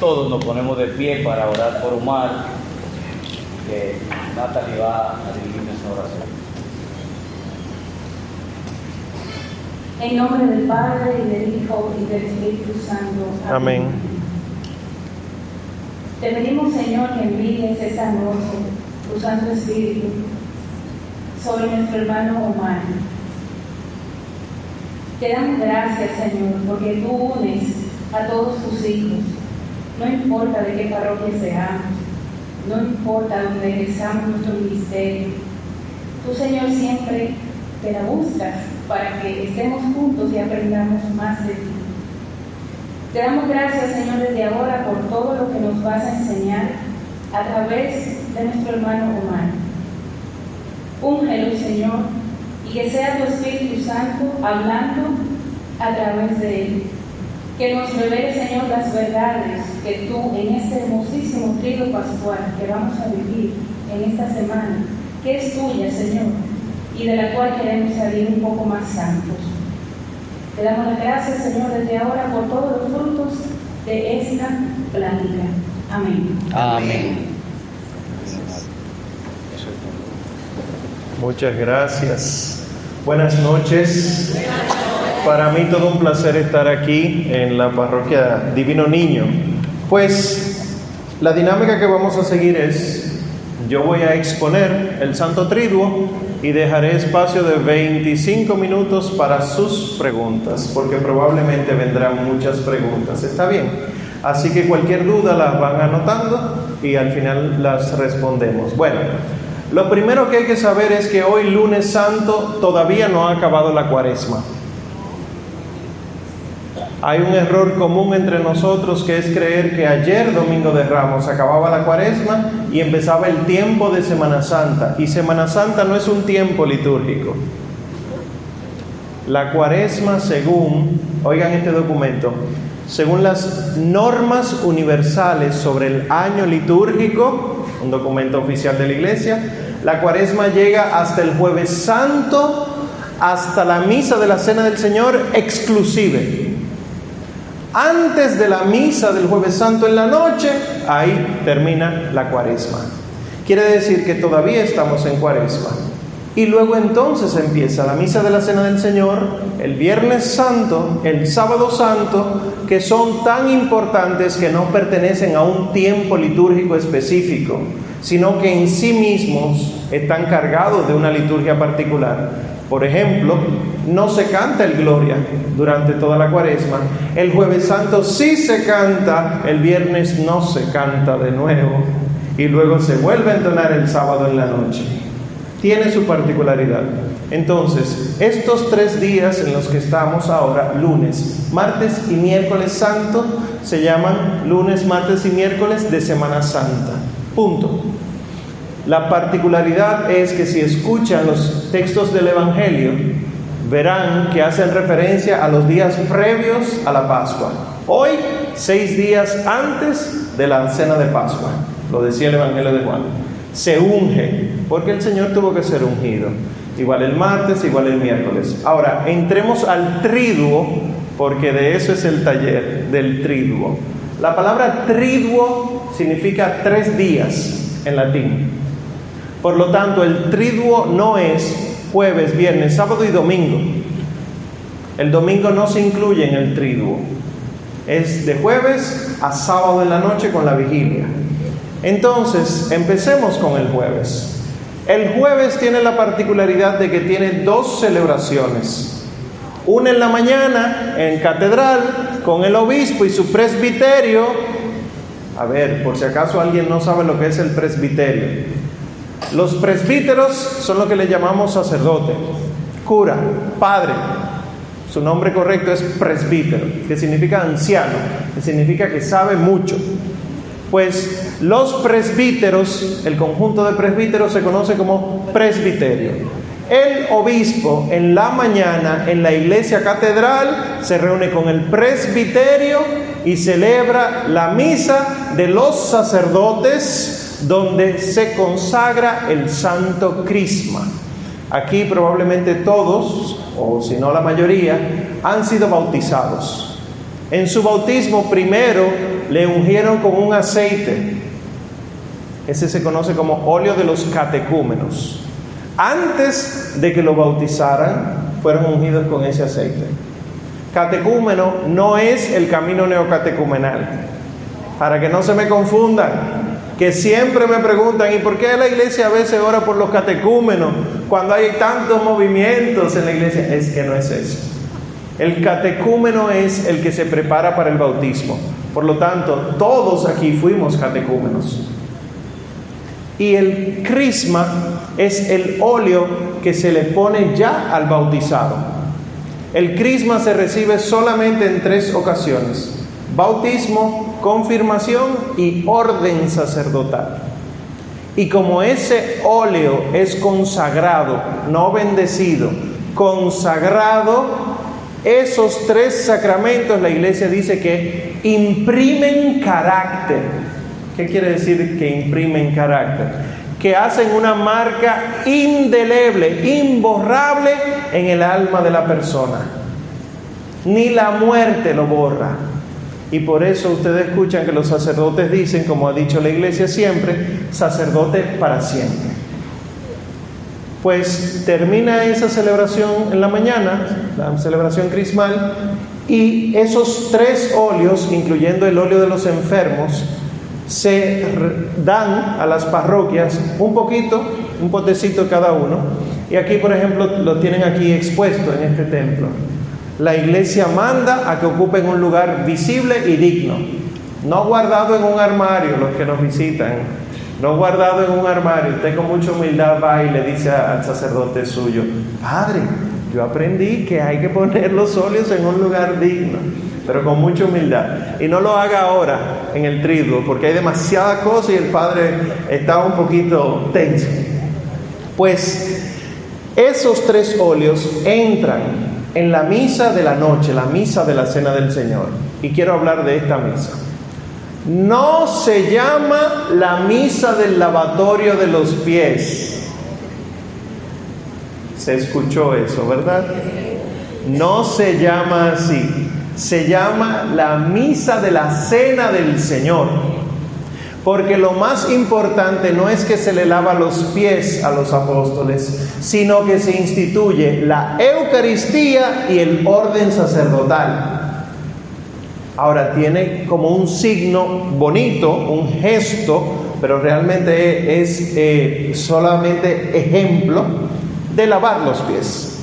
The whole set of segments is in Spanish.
Todos nos ponemos de pie para orar por Omar, que Natalie va a dirigir nuestra oración. En nombre del Padre, y del Hijo, y del Espíritu Santo. Amén. Te pedimos, Señor, que envíes esta noche tu Santo Espíritu sobre nuestro hermano Omar. Te damos gracias, Señor, porque tú unes a todos tus hijos no importa de qué parroquia seamos, no importa dónde ejerzamos nuestro ministerio. Tú, Señor, siempre te la buscas para que estemos juntos y aprendamos más de ti. Te damos gracias, Señor, desde ahora por todo lo que nos vas a enseñar a través de nuestro hermano Omar. Úngelo, Señor, y que sea tu Espíritu Santo hablando a través de él que nos revele, Señor, las verdades que tú en este hermosísimo trigo pascual que vamos a vivir en esta semana, que es tuya, Señor, y de la cual queremos salir un poco más santos. Te damos las gracias, Señor, desde ahora por todos los frutos de esta plática. Amén. Amén. Muchas gracias. Buenas noches. Para mí todo un placer estar aquí en la parroquia Divino Niño. Pues la dinámica que vamos a seguir es, yo voy a exponer el Santo Triduo y dejaré espacio de 25 minutos para sus preguntas, porque probablemente vendrán muchas preguntas. ¿Está bien? Así que cualquier duda las van anotando y al final las respondemos. Bueno, lo primero que hay que saber es que hoy lunes santo todavía no ha acabado la cuaresma. Hay un error común entre nosotros que es creer que ayer, Domingo de Ramos, acababa la cuaresma y empezaba el tiempo de Semana Santa. Y Semana Santa no es un tiempo litúrgico. La cuaresma, según, oigan este documento, según las normas universales sobre el año litúrgico, un documento oficial de la iglesia, la cuaresma llega hasta el jueves santo, hasta la misa de la cena del Señor exclusive antes de la misa del jueves santo en la noche, ahí termina la cuaresma. Quiere decir que todavía estamos en cuaresma. Y luego entonces empieza la misa de la Cena del Señor, el Viernes Santo, el Sábado Santo, que son tan importantes que no pertenecen a un tiempo litúrgico específico, sino que en sí mismos están cargados de una liturgia particular. Por ejemplo, no se canta el Gloria durante toda la cuaresma. El jueves santo sí se canta, el viernes no se canta de nuevo. Y luego se vuelve a entonar el sábado en la noche. Tiene su particularidad. Entonces, estos tres días en los que estamos ahora, lunes, martes y miércoles santo, se llaman lunes, martes y miércoles de Semana Santa. Punto. La particularidad es que si escuchan los textos del Evangelio, verán que hacen referencia a los días previos a la Pascua. Hoy, seis días antes de la cena de Pascua, lo decía el Evangelio de Juan, se unge, porque el Señor tuvo que ser ungido. Igual el martes, igual el miércoles. Ahora, entremos al triduo, porque de eso es el taller, del triduo. La palabra triduo significa tres días en latín. Por lo tanto, el triduo no es jueves, viernes, sábado y domingo. El domingo no se incluye en el triduo. Es de jueves a sábado en la noche con la vigilia. Entonces, empecemos con el jueves. El jueves tiene la particularidad de que tiene dos celebraciones. Una en la mañana en catedral con el obispo y su presbiterio. A ver, por si acaso alguien no sabe lo que es el presbiterio. Los presbíteros son lo que le llamamos sacerdote, cura, padre. Su nombre correcto es presbítero, que significa anciano, que significa que sabe mucho. Pues los presbíteros, el conjunto de presbíteros se conoce como presbiterio. El obispo en la mañana en la iglesia catedral se reúne con el presbiterio y celebra la misa de los sacerdotes donde se consagra el santo crisma. Aquí probablemente todos, o si no la mayoría, han sido bautizados. En su bautismo primero le ungieron con un aceite. Ese se conoce como óleo de los catecúmenos. Antes de que lo bautizaran, fueron ungidos con ese aceite. Catecúmeno no es el camino neocatecumenal. Para que no se me confundan, que siempre me preguntan, ¿y por qué la iglesia a veces ora por los catecúmenos cuando hay tantos movimientos en la iglesia? Es que no es eso. El catecúmeno es el que se prepara para el bautismo. Por lo tanto, todos aquí fuimos catecúmenos. Y el crisma es el óleo que se le pone ya al bautizado. El crisma se recibe solamente en tres ocasiones. Bautismo, confirmación y orden sacerdotal. Y como ese óleo es consagrado, no bendecido, consagrado, esos tres sacramentos la iglesia dice que imprimen carácter. ¿Qué quiere decir que imprimen carácter? Que hacen una marca indeleble, imborrable en el alma de la persona. Ni la muerte lo borra. Y por eso ustedes escuchan que los sacerdotes dicen, como ha dicho la iglesia siempre, sacerdote para siempre. Pues termina esa celebración en la mañana, la celebración crismal, y esos tres óleos, incluyendo el óleo de los enfermos, se dan a las parroquias un poquito, un potecito cada uno. Y aquí, por ejemplo, lo tienen aquí expuesto en este templo. La iglesia manda a que ocupen un lugar visible y digno, no guardado en un armario, los que nos visitan, no guardado en un armario. Usted con mucha humildad va y le dice al sacerdote suyo, Padre, yo aprendí que hay que poner los óleos en un lugar digno, pero con mucha humildad. Y no lo haga ahora en el trigo, porque hay demasiada cosa y el Padre está un poquito tenso. Pues esos tres óleos entran en la misa de la noche, la misa de la cena del Señor. Y quiero hablar de esta misa. No se llama la misa del lavatorio de los pies. Se escuchó eso, ¿verdad? No se llama así. Se llama la misa de la cena del Señor. Porque lo más importante no es que se le lava los pies a los apóstoles, sino que se instituye la Eucaristía y el orden sacerdotal. Ahora tiene como un signo bonito, un gesto, pero realmente es eh, solamente ejemplo de lavar los pies.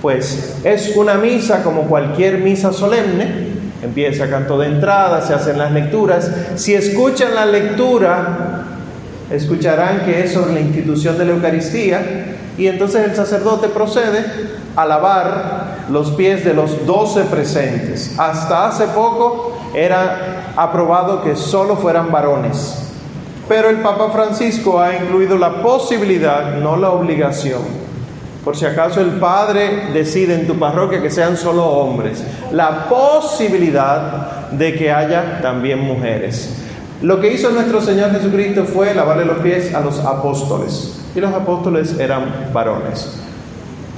Pues es una misa como cualquier misa solemne, Empieza canto de entrada, se hacen las lecturas. Si escuchan la lectura, escucharán que es sobre la institución de la Eucaristía y entonces el sacerdote procede a lavar los pies de los doce presentes. Hasta hace poco era aprobado que solo fueran varones, pero el Papa Francisco ha incluido la posibilidad, no la obligación, por si acaso el padre decide en tu parroquia que sean solo hombres, la posibilidad de que haya también mujeres. Lo que hizo nuestro Señor Jesucristo fue lavarle los pies a los apóstoles, y los apóstoles eran varones.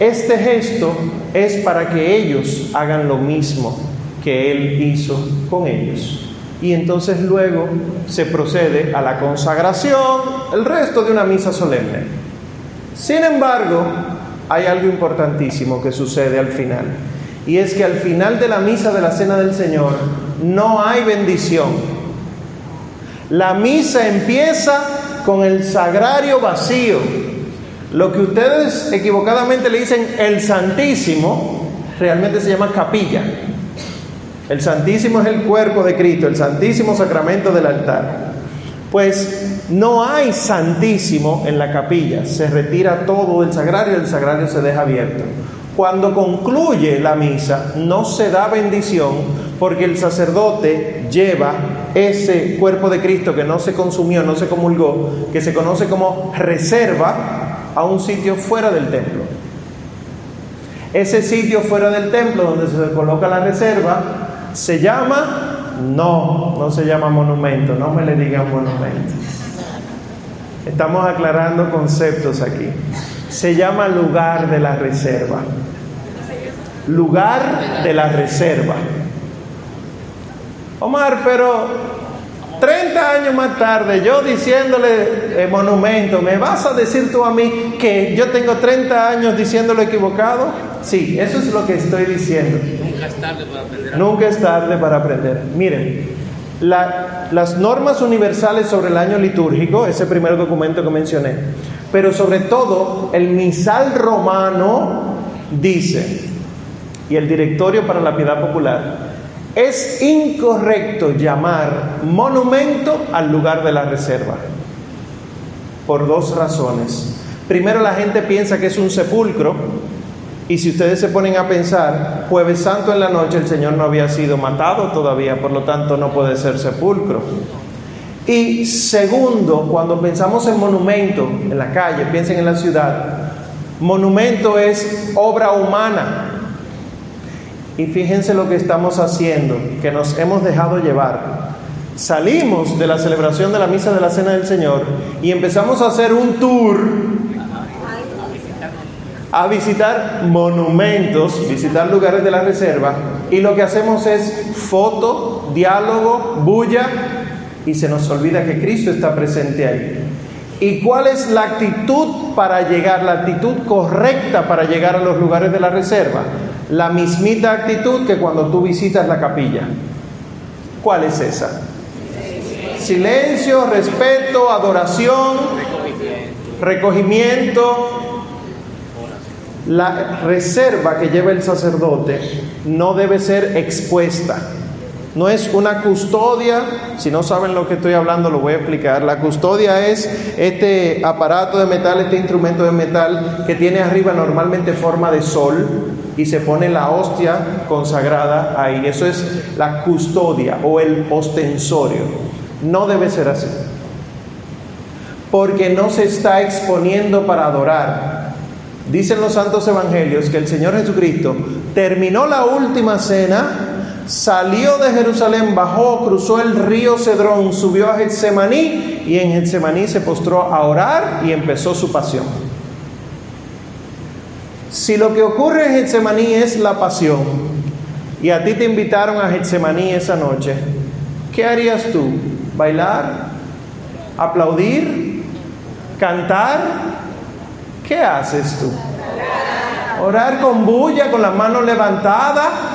Este gesto es para que ellos hagan lo mismo que Él hizo con ellos. Y entonces luego se procede a la consagración, el resto de una misa solemne. Sin embargo, hay algo importantísimo que sucede al final. Y es que al final de la misa de la Cena del Señor no hay bendición. La misa empieza con el sagrario vacío. Lo que ustedes equivocadamente le dicen el Santísimo, realmente se llama capilla. El Santísimo es el cuerpo de Cristo, el Santísimo Sacramento del altar. Pues no hay santísimo en la capilla, se retira todo del sagrario y el sagrario se deja abierto. Cuando concluye la misa, no se da bendición porque el sacerdote lleva ese cuerpo de Cristo que no se consumió, no se comulgó, que se conoce como reserva, a un sitio fuera del templo. Ese sitio fuera del templo donde se coloca la reserva se llama no, no se llama monumento, no me le digan monumento. Estamos aclarando conceptos aquí. Se llama lugar de la reserva. Lugar de la reserva. Omar, pero 30 años más tarde, yo diciéndole monumento, ¿me vas a decir tú a mí que yo tengo 30 años diciéndolo equivocado? Sí, eso es lo que estoy diciendo. Nunca es tarde para aprender. Nunca es tarde para aprender. Miren, las normas universales sobre el año litúrgico, ese primer documento que mencioné, pero sobre todo el misal romano dice, y el directorio para la piedad popular, es incorrecto llamar monumento al lugar de la reserva, por dos razones. Primero, la gente piensa que es un sepulcro, y si ustedes se ponen a pensar, jueves santo en la noche el Señor no había sido matado todavía, por lo tanto no puede ser sepulcro. Y segundo, cuando pensamos en monumento en la calle, piensen en la ciudad, monumento es obra humana, y fíjense lo que estamos haciendo, que nos hemos dejado llevar. Salimos de la celebración de la misa de la Cena del Señor y empezamos a hacer un tour a visitar monumentos, visitar lugares de la reserva y lo que hacemos es foto, diálogo, bulla y se nos olvida que Cristo está presente ahí. ¿Y cuál es la actitud para llegar, la actitud correcta para llegar a los lugares de la reserva? La mismita actitud que cuando tú visitas la capilla. ¿Cuál es esa? Silencio, respeto, adoración, recogimiento. La reserva que lleva el sacerdote no debe ser expuesta. No es una custodia, si no saben lo que estoy hablando lo voy a explicar. La custodia es este aparato de metal, este instrumento de metal que tiene arriba normalmente forma de sol, y se pone la hostia consagrada ahí. Eso es la custodia o el ostensorio. No debe ser así. Porque no se está exponiendo para adorar. Dicen los santos evangelios que el Señor Jesucristo terminó la última cena, salió de Jerusalén, bajó, cruzó el río Cedrón, subió a Getsemaní y en Getsemaní se postró a orar y empezó su pasión. Si lo que ocurre en Getsemaní es la pasión y a ti te invitaron a Getsemaní esa noche, ¿qué harías tú? ¿Bailar? ¿Aplaudir? ¿Cantar? ¿Qué haces tú? ¿Orar con bulla, con las manos levantadas?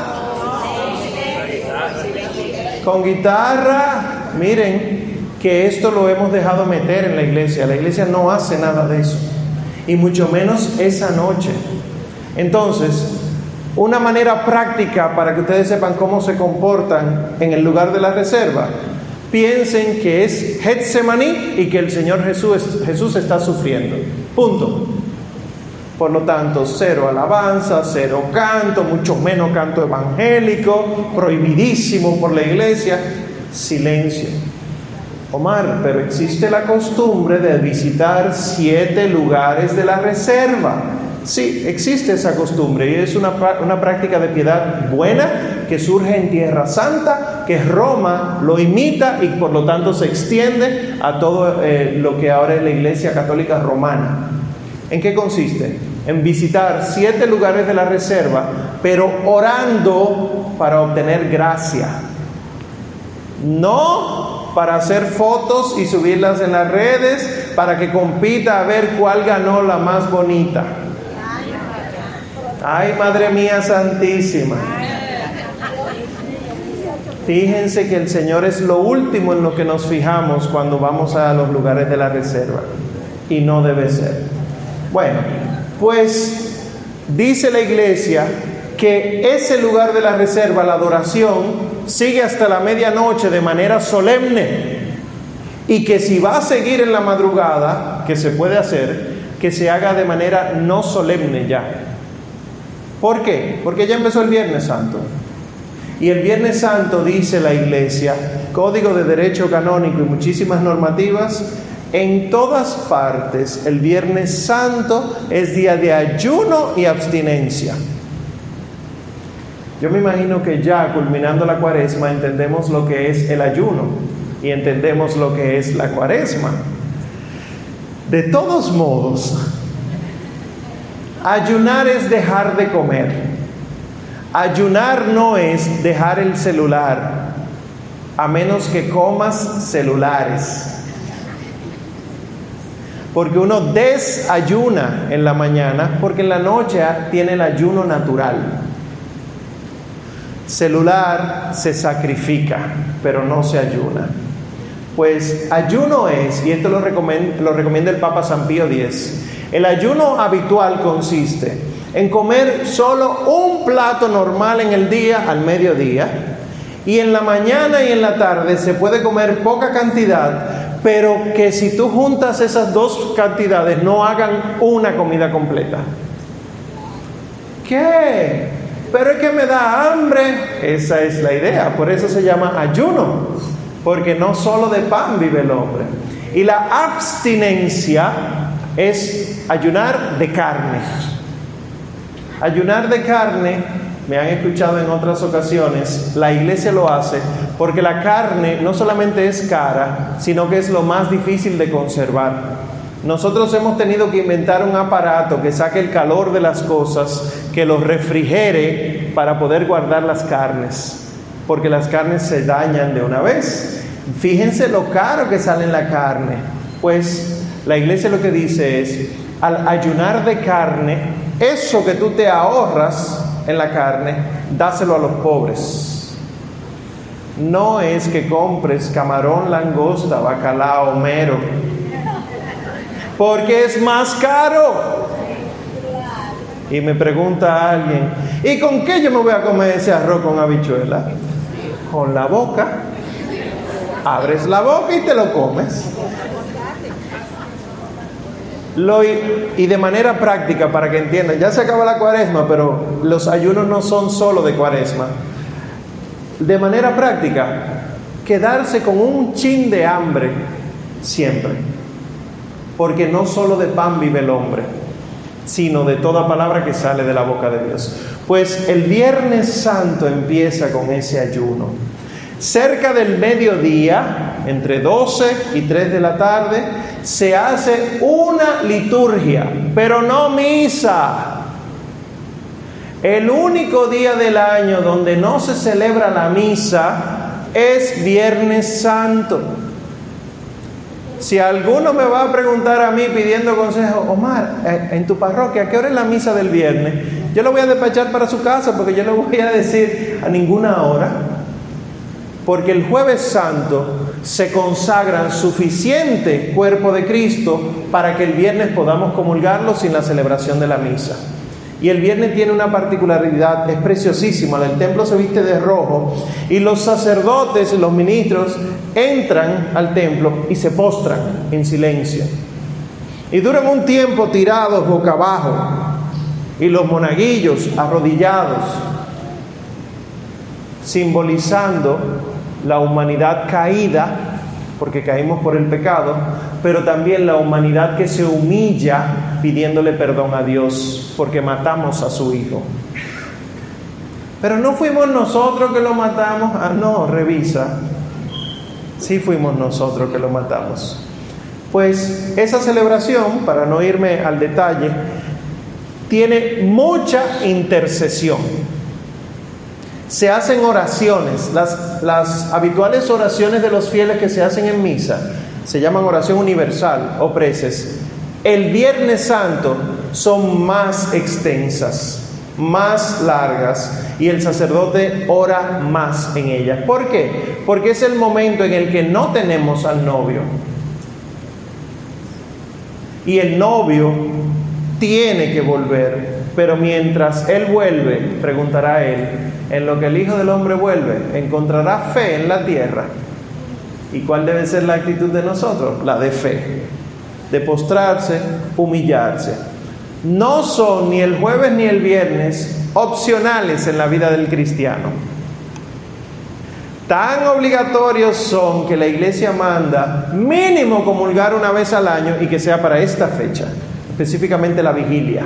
¿Con guitarra? Miren que esto lo hemos dejado meter en la iglesia. La iglesia no hace nada de eso. Y mucho menos esa noche. Entonces, una manera práctica para que ustedes sepan cómo se comportan en el lugar de la reserva, piensen que es Getsemaní y que el Señor Jesús, Jesús está sufriendo. Punto. Por lo tanto, cero alabanza, cero canto, mucho menos canto evangélico, prohibidísimo por la iglesia, silencio. Omar, pero existe la costumbre de visitar siete lugares de la reserva. Sí, existe esa costumbre y es una, práctica de piedad buena que surge en Tierra Santa, que Roma lo imita y por lo tanto se extiende a todo eh, lo que ahora es la Iglesia Católica Romana. ¿En qué consiste? En visitar siete lugares de la reserva, pero orando para obtener gracia. No para hacer fotos y subirlas en las redes, para que compita a ver cuál ganó la más bonita. Ay, Madre mía Santísima. Fíjense que el Señor es lo último en lo que nos fijamos cuando vamos a los lugares de la reserva. Y no debe ser. Bueno, pues dice la iglesia que ese lugar de la reserva, la adoración, sigue hasta la medianoche de manera solemne. Y que si va a seguir en la madrugada, que se puede hacer, que se haga de manera no solemne ya, ¿Por qué? Porque ya empezó el Viernes Santo. Y el Viernes Santo, dice la Iglesia, Código de Derecho Canónico y muchísimas normativas, en todas partes el Viernes Santo es día de ayuno y abstinencia. Yo me imagino que ya culminando la cuaresma entendemos lo que es el ayuno y entendemos lo que es la cuaresma. De todos modos, Ayunar es dejar de comer. Ayunar no es dejar el celular. a menos que comas celulares. Porque uno desayuna en la mañana, porque en la noche tiene el ayuno natural. Celular se sacrifica, pero no se ayuna. Pues ayuno es, y esto lo recomienda, lo el Papa San Pío X, el ayuno habitual consiste en comer solo un plato normal en el día al mediodía, y en la mañana y en la tarde se puede comer poca cantidad, pero que si tú juntas esas dos cantidades no hagan una comida completa. ¿Qué? Pero es que me da hambre. Esa es la idea, por eso se llama ayuno, porque no solo de pan vive el hombre. Y la abstinencia es ayunar de carne. Ayunar de carne me han escuchado en otras ocasiones, la iglesia lo hace porque la carne no solamente es cara, sino que es lo más difícil de conservar. Nosotros hemos tenido que inventar un aparato que saque el calor de las cosas, que los refrigere para poder guardar las carnes, porque las carnes se dañan de una vez. Fíjense lo caro que sale en la carne. Pues la iglesia lo que dice es, al ayunar de carne, eso que tú te ahorras, en la carne, dáselo a los pobres. No es que compres camarón, langosta, bacalao, mero, porque es más caro. Y me pregunta alguien, ¿y con qué yo me voy a comer ese arroz con habichuela? Con la boca. Abres la boca y te lo comes. Lo, y de manera práctica, para que entiendan, ya se acaba la cuaresma, pero los ayunos no son solo de cuaresma. De manera práctica, quedarse con un chin de hambre siempre. Porque no solo de pan vive el hombre, sino de toda palabra que sale de la boca de Dios. Pues el Viernes Santo empieza con ese ayuno. Cerca del mediodía, entre 12 y 3 de la tarde, se hace una liturgia, pero no misa. El único día del año donde no se celebra la misa es Viernes Santo. Si alguno me va a preguntar a mí pidiendo consejo, Omar, eh, en tu parroquia, ¿a qué hora es la misa del viernes? Yo lo voy a despachar para su casa porque yo no voy a decir a ninguna hora. Porque el jueves santo se consagra suficiente cuerpo de Cristo para que el viernes podamos comulgarlo sin la celebración de la misa. Y el viernes tiene una particularidad, es preciosísima. El templo se viste de rojo y los sacerdotes, los ministros, entran al templo y se postran en silencio. Y duran un tiempo tirados boca abajo y los monaguillos arrodillados, simbolizando la humanidad caída, porque caímos por el pecado, pero también la humanidad que se humilla pidiéndole perdón a Dios porque matamos a su Hijo. Pero no fuimos nosotros que lo matamos. Ah, no, revisa. Sí fuimos nosotros que lo matamos. Pues esa celebración, para no irme al detalle, tiene mucha intercesión se hacen oraciones, las, las habituales oraciones de los fieles que se hacen en misa, se llaman oración universal o preces. El Viernes Santo son más extensas, más largas y el sacerdote ora más en ellas. ¿Por qué? Porque es el momento en el que no tenemos al novio. Y el novio tiene que volver, pero mientras él vuelve, preguntará él, en lo que el Hijo del Hombre vuelve, encontrará fe en la tierra. ¿Y cuál debe ser la actitud de nosotros? La de fe, de postrarse, humillarse. No son ni el jueves ni el viernes opcionales en la vida del cristiano. Tan obligatorios son que la iglesia manda mínimo comulgar una vez al año y que sea para esta fecha, específicamente la vigilia.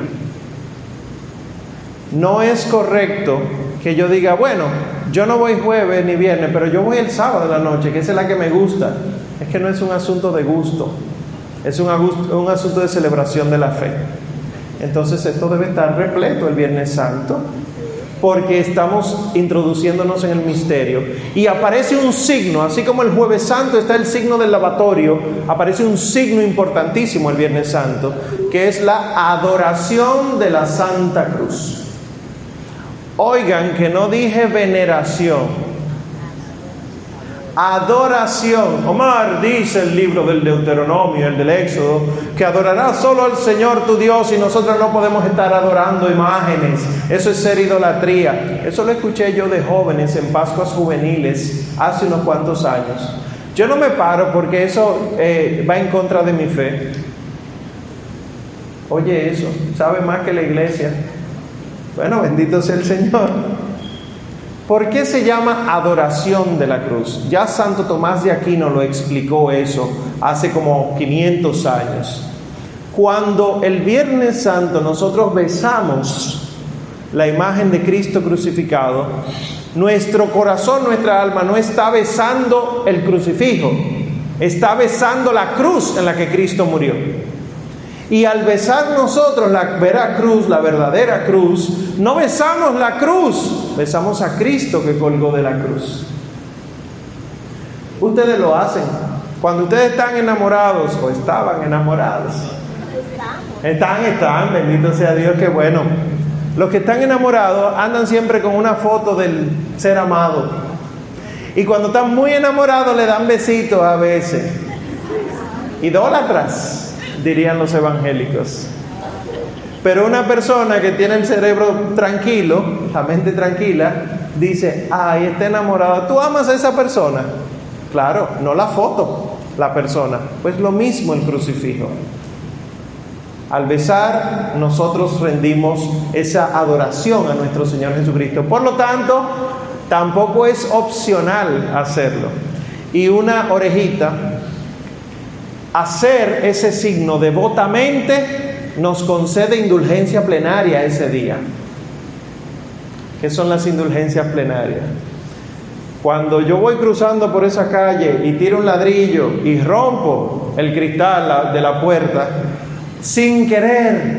No es correcto que yo diga, bueno, yo no voy jueves ni viernes, pero yo voy el sábado de la noche, que es la que me gusta. Es que no es un asunto de gusto, es un asunto de celebración de la fe. Entonces esto debe estar repleto el Viernes Santo. porque estamos introduciéndonos en el misterio. Y aparece un signo, así como el jueves santo está el signo del lavatorio, aparece un signo importantísimo el viernes santo, que es la adoración de la Santa Cruz. Oigan que no dije veneración, Adoración. Omar dice el libro del Deuteronomio, el del Éxodo, que adorarás solo al Señor tu Dios y nosotros no podemos estar adorando imágenes. Eso es ser idolatría. Eso lo escuché yo de jóvenes en Pascuas juveniles hace unos cuantos años. Yo no me paro porque eso eh, va en contra de mi fe. Oye eso, sabe más que la iglesia. Bueno, bendito sea el Señor. ¿Por qué se llama adoración de la cruz? Ya Santo Tomás de Aquino lo explicó eso hace como 500 años. Cuando el Viernes Santo nosotros besamos la imagen de Cristo crucificado, nuestro corazón, nuestra alma no está besando el crucifijo, está besando la cruz en la que Cristo murió. Y al besar nosotros la vera cruz, la verdadera cruz, no besamos la cruz, besamos a Cristo que colgó de la cruz. Ustedes lo hacen. Cuando ustedes están enamorados o estaban enamorados. Están, están, bendito sea Dios, que bueno. Los que están enamorados andan siempre con una foto del ser amado. Y cuando están muy enamorados le dan besitos a veces. Idólatras dirían los evangélicos. Pero una persona que tiene el cerebro tranquilo, la mente tranquila, dice, ay, está enamorada. ¿Tú amas a esa persona? Claro, no la foto, la persona. Pues lo mismo el crucifijo. Al besar, nosotros rendimos esa adoración a nuestro Señor Jesucristo. Por lo tanto, tampoco es opcional hacerlo. Y una orejita hacer ese signo devotamente nos concede indulgencia plenaria ese día. ¿Qué son las indulgencias plenarias? Cuando yo voy cruzando por esa calle y tiro un ladrillo y rompo el cristal de la puerta, sin querer,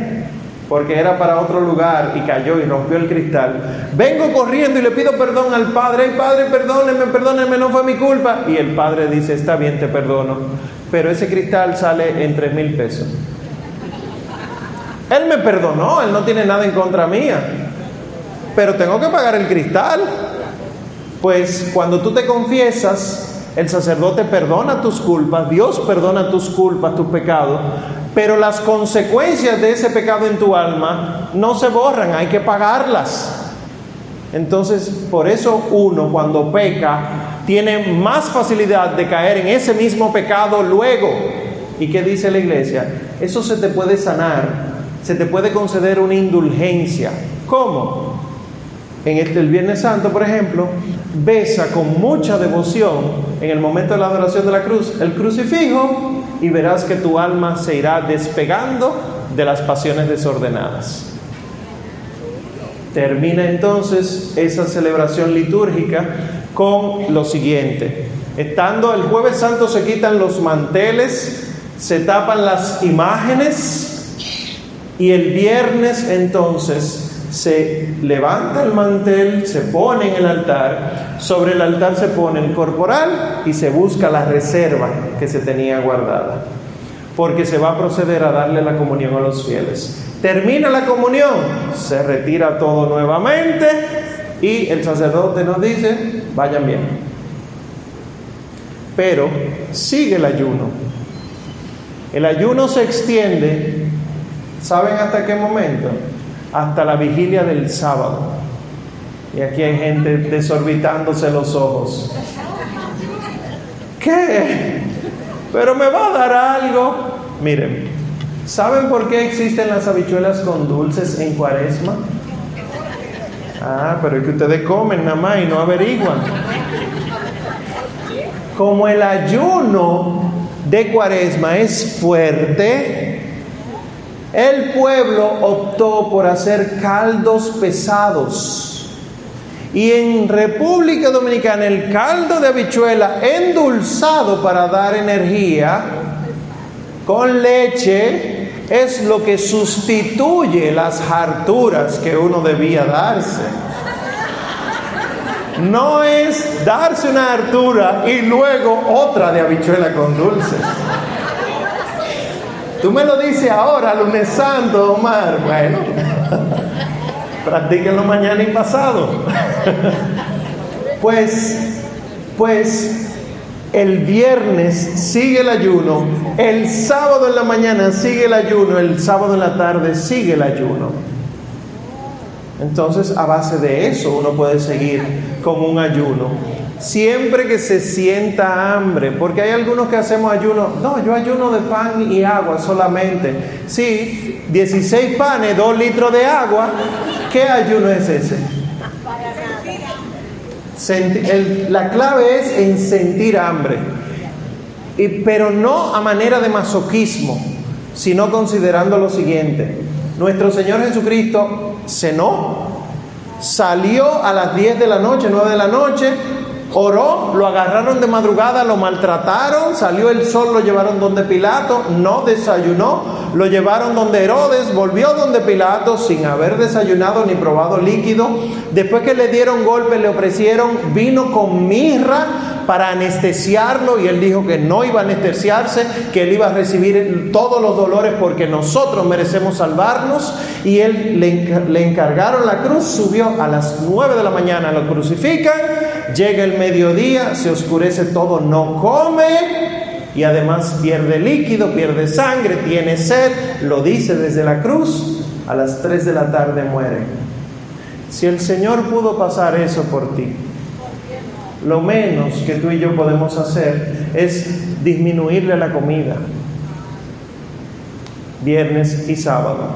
porque era para otro lugar y cayó y rompió el cristal, vengo corriendo y le pido perdón al Padre, Padre, perdóneme, perdóneme, no fue mi culpa. Y el Padre dice, está bien, te perdono pero ese cristal sale en tres mil pesos. Él me perdonó, él no tiene nada en contra mía, pero tengo que pagar el cristal. Pues cuando tú te confiesas, el sacerdote perdona tus culpas, Dios perdona tus culpas, tus pecados, pero las consecuencias de ese pecado en tu alma no se borran, hay que pagarlas. Entonces, por eso uno cuando peca tiene más facilidad de caer en ese mismo pecado luego. ¿Y qué dice la iglesia? Eso se te puede sanar, se te puede conceder una indulgencia. ¿Cómo? En este, el Viernes Santo, por ejemplo, besa con mucha devoción en el momento de la adoración de la cruz el crucifijo y verás que tu alma se irá despegando de las pasiones desordenadas. Termina entonces esa celebración litúrgica con lo siguiente. Estando el jueves santo se quitan los manteles, se tapan las imágenes y el viernes entonces se levanta el mantel, se pone en el altar, sobre el altar se pone el corporal y se busca la reserva que se tenía guardada, porque se va a proceder a darle la comunión a los fieles. Termina la comunión, se retira todo nuevamente y el sacerdote nos dice, vayan bien. Pero sigue el ayuno. El ayuno se extiende, ¿saben hasta qué momento? Hasta la vigilia del sábado. Y aquí hay gente desorbitándose los ojos. ¿Qué? Pero me va a dar algo. Miren, ¿saben por qué existen las habichuelas con dulces en cuaresma? Ah, pero es que ustedes comen nada más y no averiguan. Como el ayuno de cuaresma es fuerte, el pueblo optó por hacer caldos pesados. Y en República Dominicana el caldo de habichuela endulzado para dar energía con leche es lo que sustituye las harturas que uno debía darse. no es darse una hartura y luego otra de habichuela con dulces. Tú me lo dices ahora, lunes santo, Omar. Bueno, practíquenlo mañana y pasado. Pues, pues el viernes sigue el ayuno, el sábado en la mañana sigue el ayuno, el sábado en la tarde sigue el ayuno. Entonces, a base de eso uno puede seguir con un ayuno. Siempre que se sienta hambre, porque hay algunos que hacemos ayuno, no, yo ayuno de pan y agua solamente. Sí, 16 panes, 2 litros de agua, ¿qué ayuno es ese? la clave es en sentir hambre, pero no a manera de masoquismo, sino considerando lo siguiente. Nuestro Señor Jesucristo cenó, salió a las 10 de la noche, 9 de la noche, Oró, lo agarraron de madrugada, lo maltrataron, salió el sol, lo llevaron donde Pilato, no desayunó, lo llevaron donde Herodes, volvió donde Pilato sin haber desayunado ni probado líquido. Después que le dieron golpe, le ofrecieron vino con mirra para anestesiarlo y él dijo que no iba a anestesiarse, que él iba a recibir todos los dolores porque nosotros merecemos salvarnos y él le, encargaron la cruz, subió a las 9 de la mañana, lo crucifican, llega el mediodía, se oscurece todo, no come y además pierde líquido, pierde sangre, tiene sed, lo dice desde la cruz, a las 3 de la tarde muere. Si el Señor pudo pasar eso por ti, lo menos que tú y yo podemos hacer es disminuirle la comida, viernes y sábado.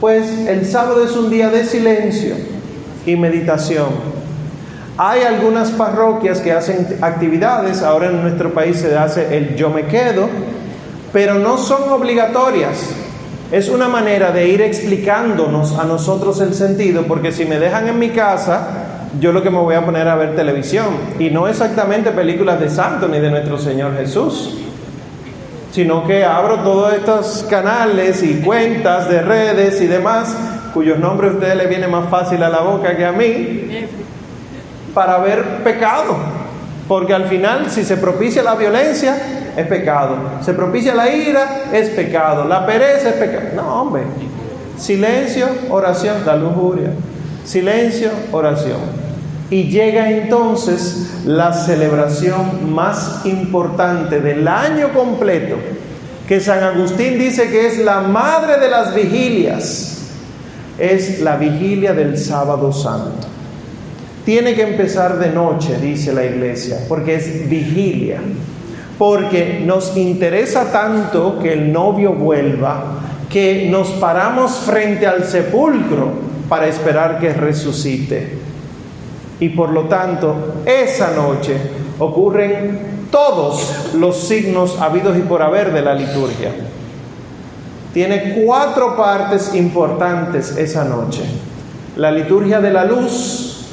Pues el sábado es un día de silencio y meditación. Hay algunas parroquias que hacen actividades, ahora en nuestro país se hace el yo me quedo, pero no son obligatorias. Es una manera de ir explicándonos a nosotros el sentido, porque si me dejan en mi casa, yo lo que me voy a poner a ver televisión. Y no exactamente películas de santo ni de nuestro Señor Jesús, sino que abro todos estos canales y cuentas de redes y demás, cuyos nombres a ustedes les viene más fácil a la boca que a mí, para ver pecado. Porque al final, si se propicia la violencia, es pecado. Se propicia la ira, es pecado. La pereza es pecado. No, hombre. Silencio, oración, la lujuria. Silencio, oración. Y llega entonces la celebración más importante del año completo, que San Agustín dice que es la madre de las vigilias, es la vigilia del sábado santo. Tiene que empezar de noche, dice la iglesia, porque es vigilia, porque nos interesa tanto que el novio vuelva, que nos paramos frente al sepulcro para esperar que resucite. Y por lo tanto, esa noche ocurren todos los signos habidos y por haber de la liturgia. Tiene cuatro partes importantes esa noche. La liturgia de la luz,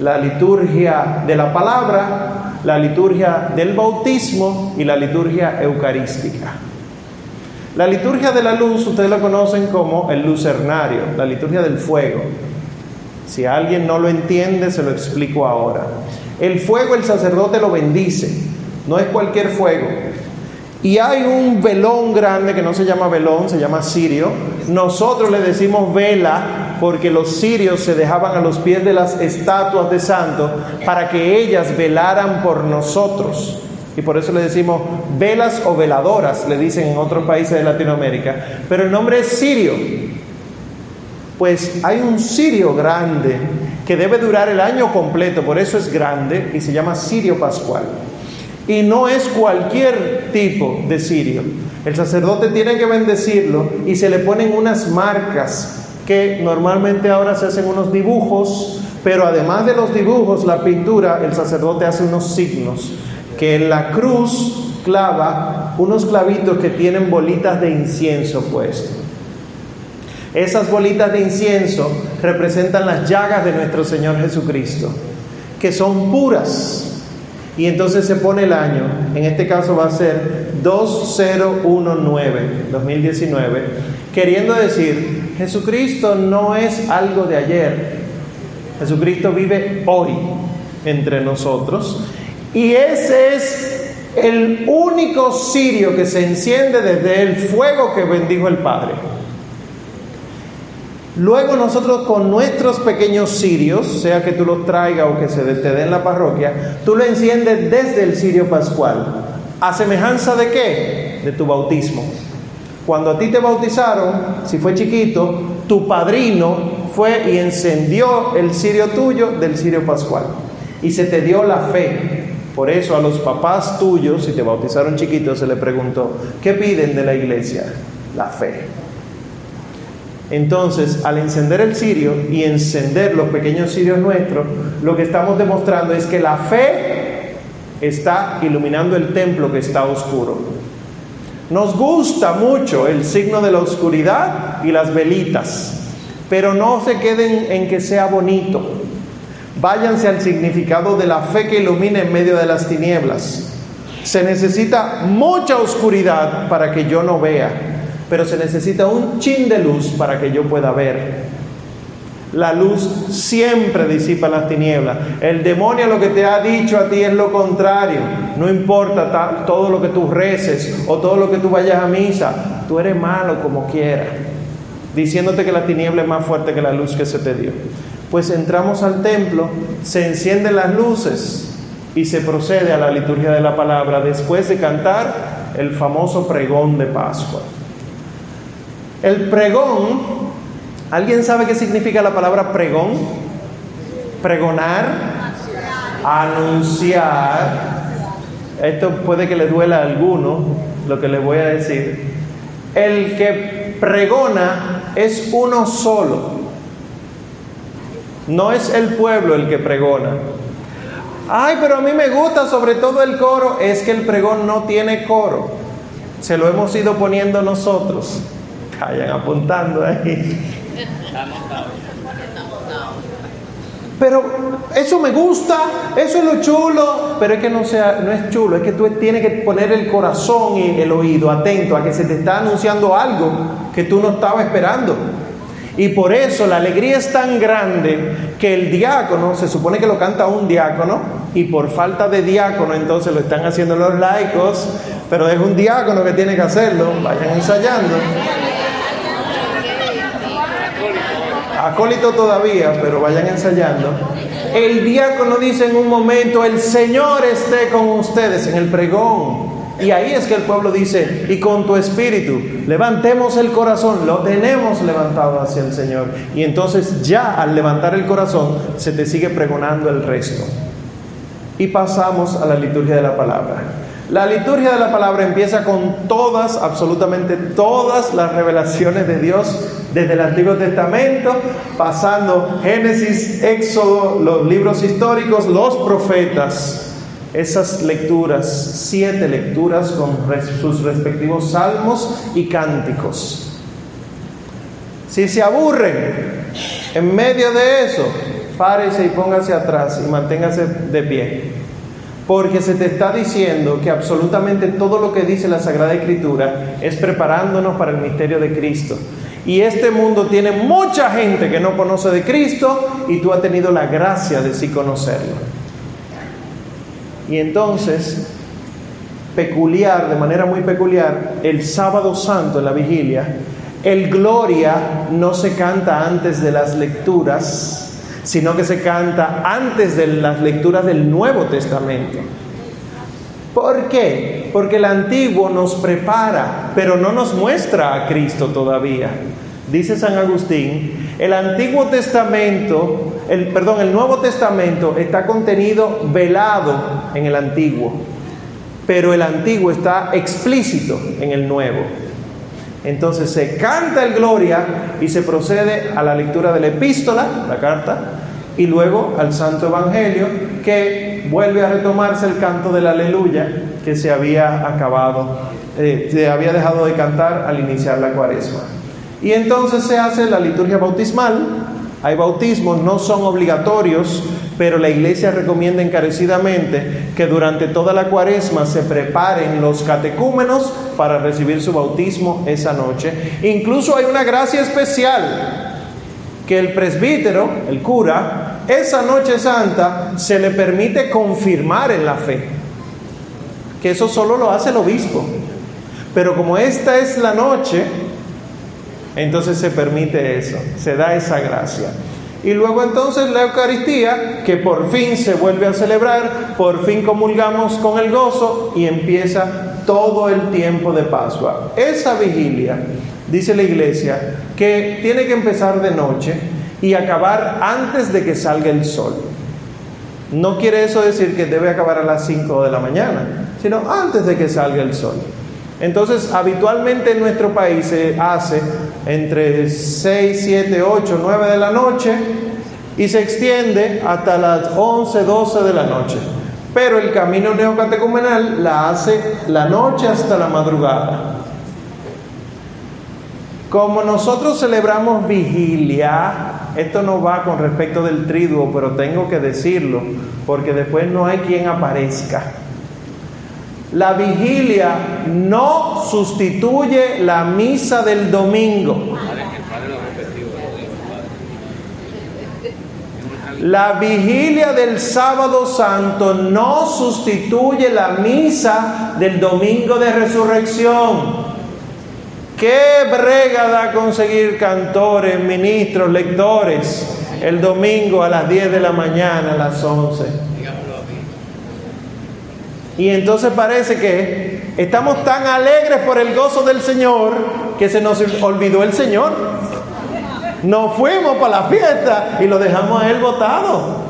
la liturgia de la palabra, la liturgia del bautismo y la liturgia eucarística. La liturgia de la luz ustedes la conocen como el lucernario, la liturgia del fuego. Si alguien no lo entiende, se lo explico ahora. El fuego el sacerdote lo bendice, no es cualquier fuego. Y hay un velón grande que no se llama velón, se llama sirio. Nosotros le decimos vela porque los sirios se dejaban a los pies de las estatuas de santos para que ellas velaran por nosotros. Y por eso le decimos velas o veladoras, le dicen en otros países de Latinoamérica. Pero el nombre es sirio. Pues hay un sirio grande que debe durar el año completo, por eso es grande y se llama sirio pascual. Y no es cualquier tipo de sirio. El sacerdote tiene que bendecirlo y se le ponen unas marcas que normalmente ahora se hacen unos dibujos, pero además de los dibujos, la pintura, el sacerdote hace unos signos, que en la cruz clava unos clavitos que tienen bolitas de incienso puesto. Esas bolitas de incienso representan las llagas de nuestro Señor Jesucristo, que son puras. Y entonces se pone el año, en este caso va a ser 2019, 2019, queriendo decir, Jesucristo no es algo de ayer, Jesucristo vive hoy. entre nosotros. Y ese es el único cirio que se enciende desde el fuego que bendijo el Padre. Luego nosotros con nuestros pequeños cirios, sea que tú los traigas o que se te dé en la parroquia, tú lo enciendes desde el cirio pascual. ¿A semejanza de qué? De tu bautismo. Cuando a ti te bautizaron, si fue chiquito, tu padrino fue y encendió el cirio tuyo del cirio pascual. Y se te dio la fe. Por eso a los papás tuyos, si te bautizaron chiquito, se le preguntó, ¿qué piden de la iglesia? La fe. Entonces, al encender el cirio y encender los pequeños cirios nuestros, lo que estamos demostrando es que la fe está iluminando el templo que está oscuro. Nos gusta mucho el signo de la oscuridad y las velitas, pero no se queden en que sea bonito. Váyanse al significado de la fe que ilumina en medio de las tinieblas. Se necesita mucha oscuridad para que yo no vea pero se necesita un chin de luz para que yo pueda ver. La luz siempre disipa las tinieblas. El demonio lo que te ha dicho a ti es lo contrario. No importa todo lo que tú reces o todo lo que tú vayas a misa, tú eres malo como quiera, diciéndote que la tiniebla es más fuerte que la luz que se te dio. Pues entramos al templo, se encienden las luces y se procede a la liturgia de la palabra después de cantar el famoso pregón de Pascua. El pregón, ¿alguien sabe qué significa la palabra pregón? Pregonar, anunciar. Esto puede que le duela a alguno lo que le voy a decir. El que pregona es uno solo. No es el pueblo el que pregona. Ay, pero a mí me gusta sobre todo el coro. Es que el pregón no tiene coro. Se lo hemos ido poniendo nosotros. Vayan apuntando ahí. Pero eso me gusta, eso es lo chulo, pero es que no, sea, no es chulo, es que tú tienes que poner el corazón y el oído atento a que se te está anunciando algo que tú no estabas esperando. Y por eso la alegría es tan grande que el diácono, se supone que lo canta un diácono, y por falta de diácono entonces lo están haciendo los laicos, pero es un diácono que tiene que hacerlo, vayan ensayando. Acólito todavía, pero vayan ensayando. El diácono dice en un momento, el Señor esté con ustedes en el pregón. Y ahí es que el pueblo dice, y con tu espíritu, levantemos el corazón, lo tenemos levantado hacia el Señor. Y entonces ya al levantar el corazón se te sigue pregonando el resto. Y pasamos a la liturgia de la palabra. La liturgia de la palabra empieza con todas, absolutamente todas las revelaciones de Dios desde el Antiguo Testamento, pasando Génesis, Éxodo, los libros históricos, los profetas. Esas lecturas, siete lecturas con sus respectivos salmos y cánticos. Si se aburren en medio de eso, párese y póngase atrás y manténgase de pie porque se te está diciendo que absolutamente todo lo que dice la Sagrada Escritura es preparándonos para el misterio de Cristo. Y este mundo tiene mucha gente que no conoce de Cristo y tú has tenido la gracia de sí conocerlo. Y entonces, peculiar, de manera muy peculiar, el sábado santo en la vigilia, el gloria no se canta antes de las lecturas, sino que se canta antes de las lecturas del Nuevo Testamento. ¿Por qué? Porque el antiguo nos prepara, pero no nos muestra a Cristo todavía. Dice San Agustín, el Antiguo Testamento, el perdón, el Nuevo Testamento está contenido velado en el Antiguo, pero el Antiguo está explícito en el Nuevo. Entonces se canta el Gloria y se procede a la lectura de la epístola, la carta, y luego al Santo Evangelio, que vuelve a retomarse el canto del Aleluya que se había acabado, eh, se había dejado de cantar al iniciar la cuaresma. Y entonces se hace la liturgia bautismal. Hay bautismos, no son obligatorios, pero la iglesia recomienda encarecidamente que durante toda la cuaresma se preparen los catecúmenos para recibir su bautismo esa noche. Incluso hay una gracia especial que el presbítero, el cura, esa noche santa se le permite confirmar en la fe, que eso solo lo hace el obispo. Pero como esta es la noche, entonces se permite eso, se da esa gracia. Y luego entonces la Eucaristía, que por fin se vuelve a celebrar, por fin comulgamos con el gozo y empieza todo el tiempo de Pascua. Esa vigilia, dice la iglesia, que tiene que empezar de noche y acabar antes de que salga el sol. No quiere eso decir que debe acabar a las 5 de la mañana, sino antes de que salga el sol. Entonces, habitualmente en nuestro país se hace entre 6, 7, 8, 9 de la noche y se extiende hasta las 11, 12 de la noche. Pero el camino neocatecumenal la hace la noche hasta la madrugada. Como nosotros celebramos vigilia, esto no va con respecto del triduo, pero tengo que decirlo, porque después no hay quien aparezca. La vigilia no sustituye la misa del domingo. La vigilia del sábado santo no sustituye la misa del domingo de resurrección. ¿Qué brega da conseguir cantores, ministros, lectores el domingo a las 10 de la mañana, a las 11? Y entonces parece que estamos tan alegres por el gozo del Señor que se nos olvidó el Señor. Nos fuimos para la fiesta y lo dejamos a Él botado.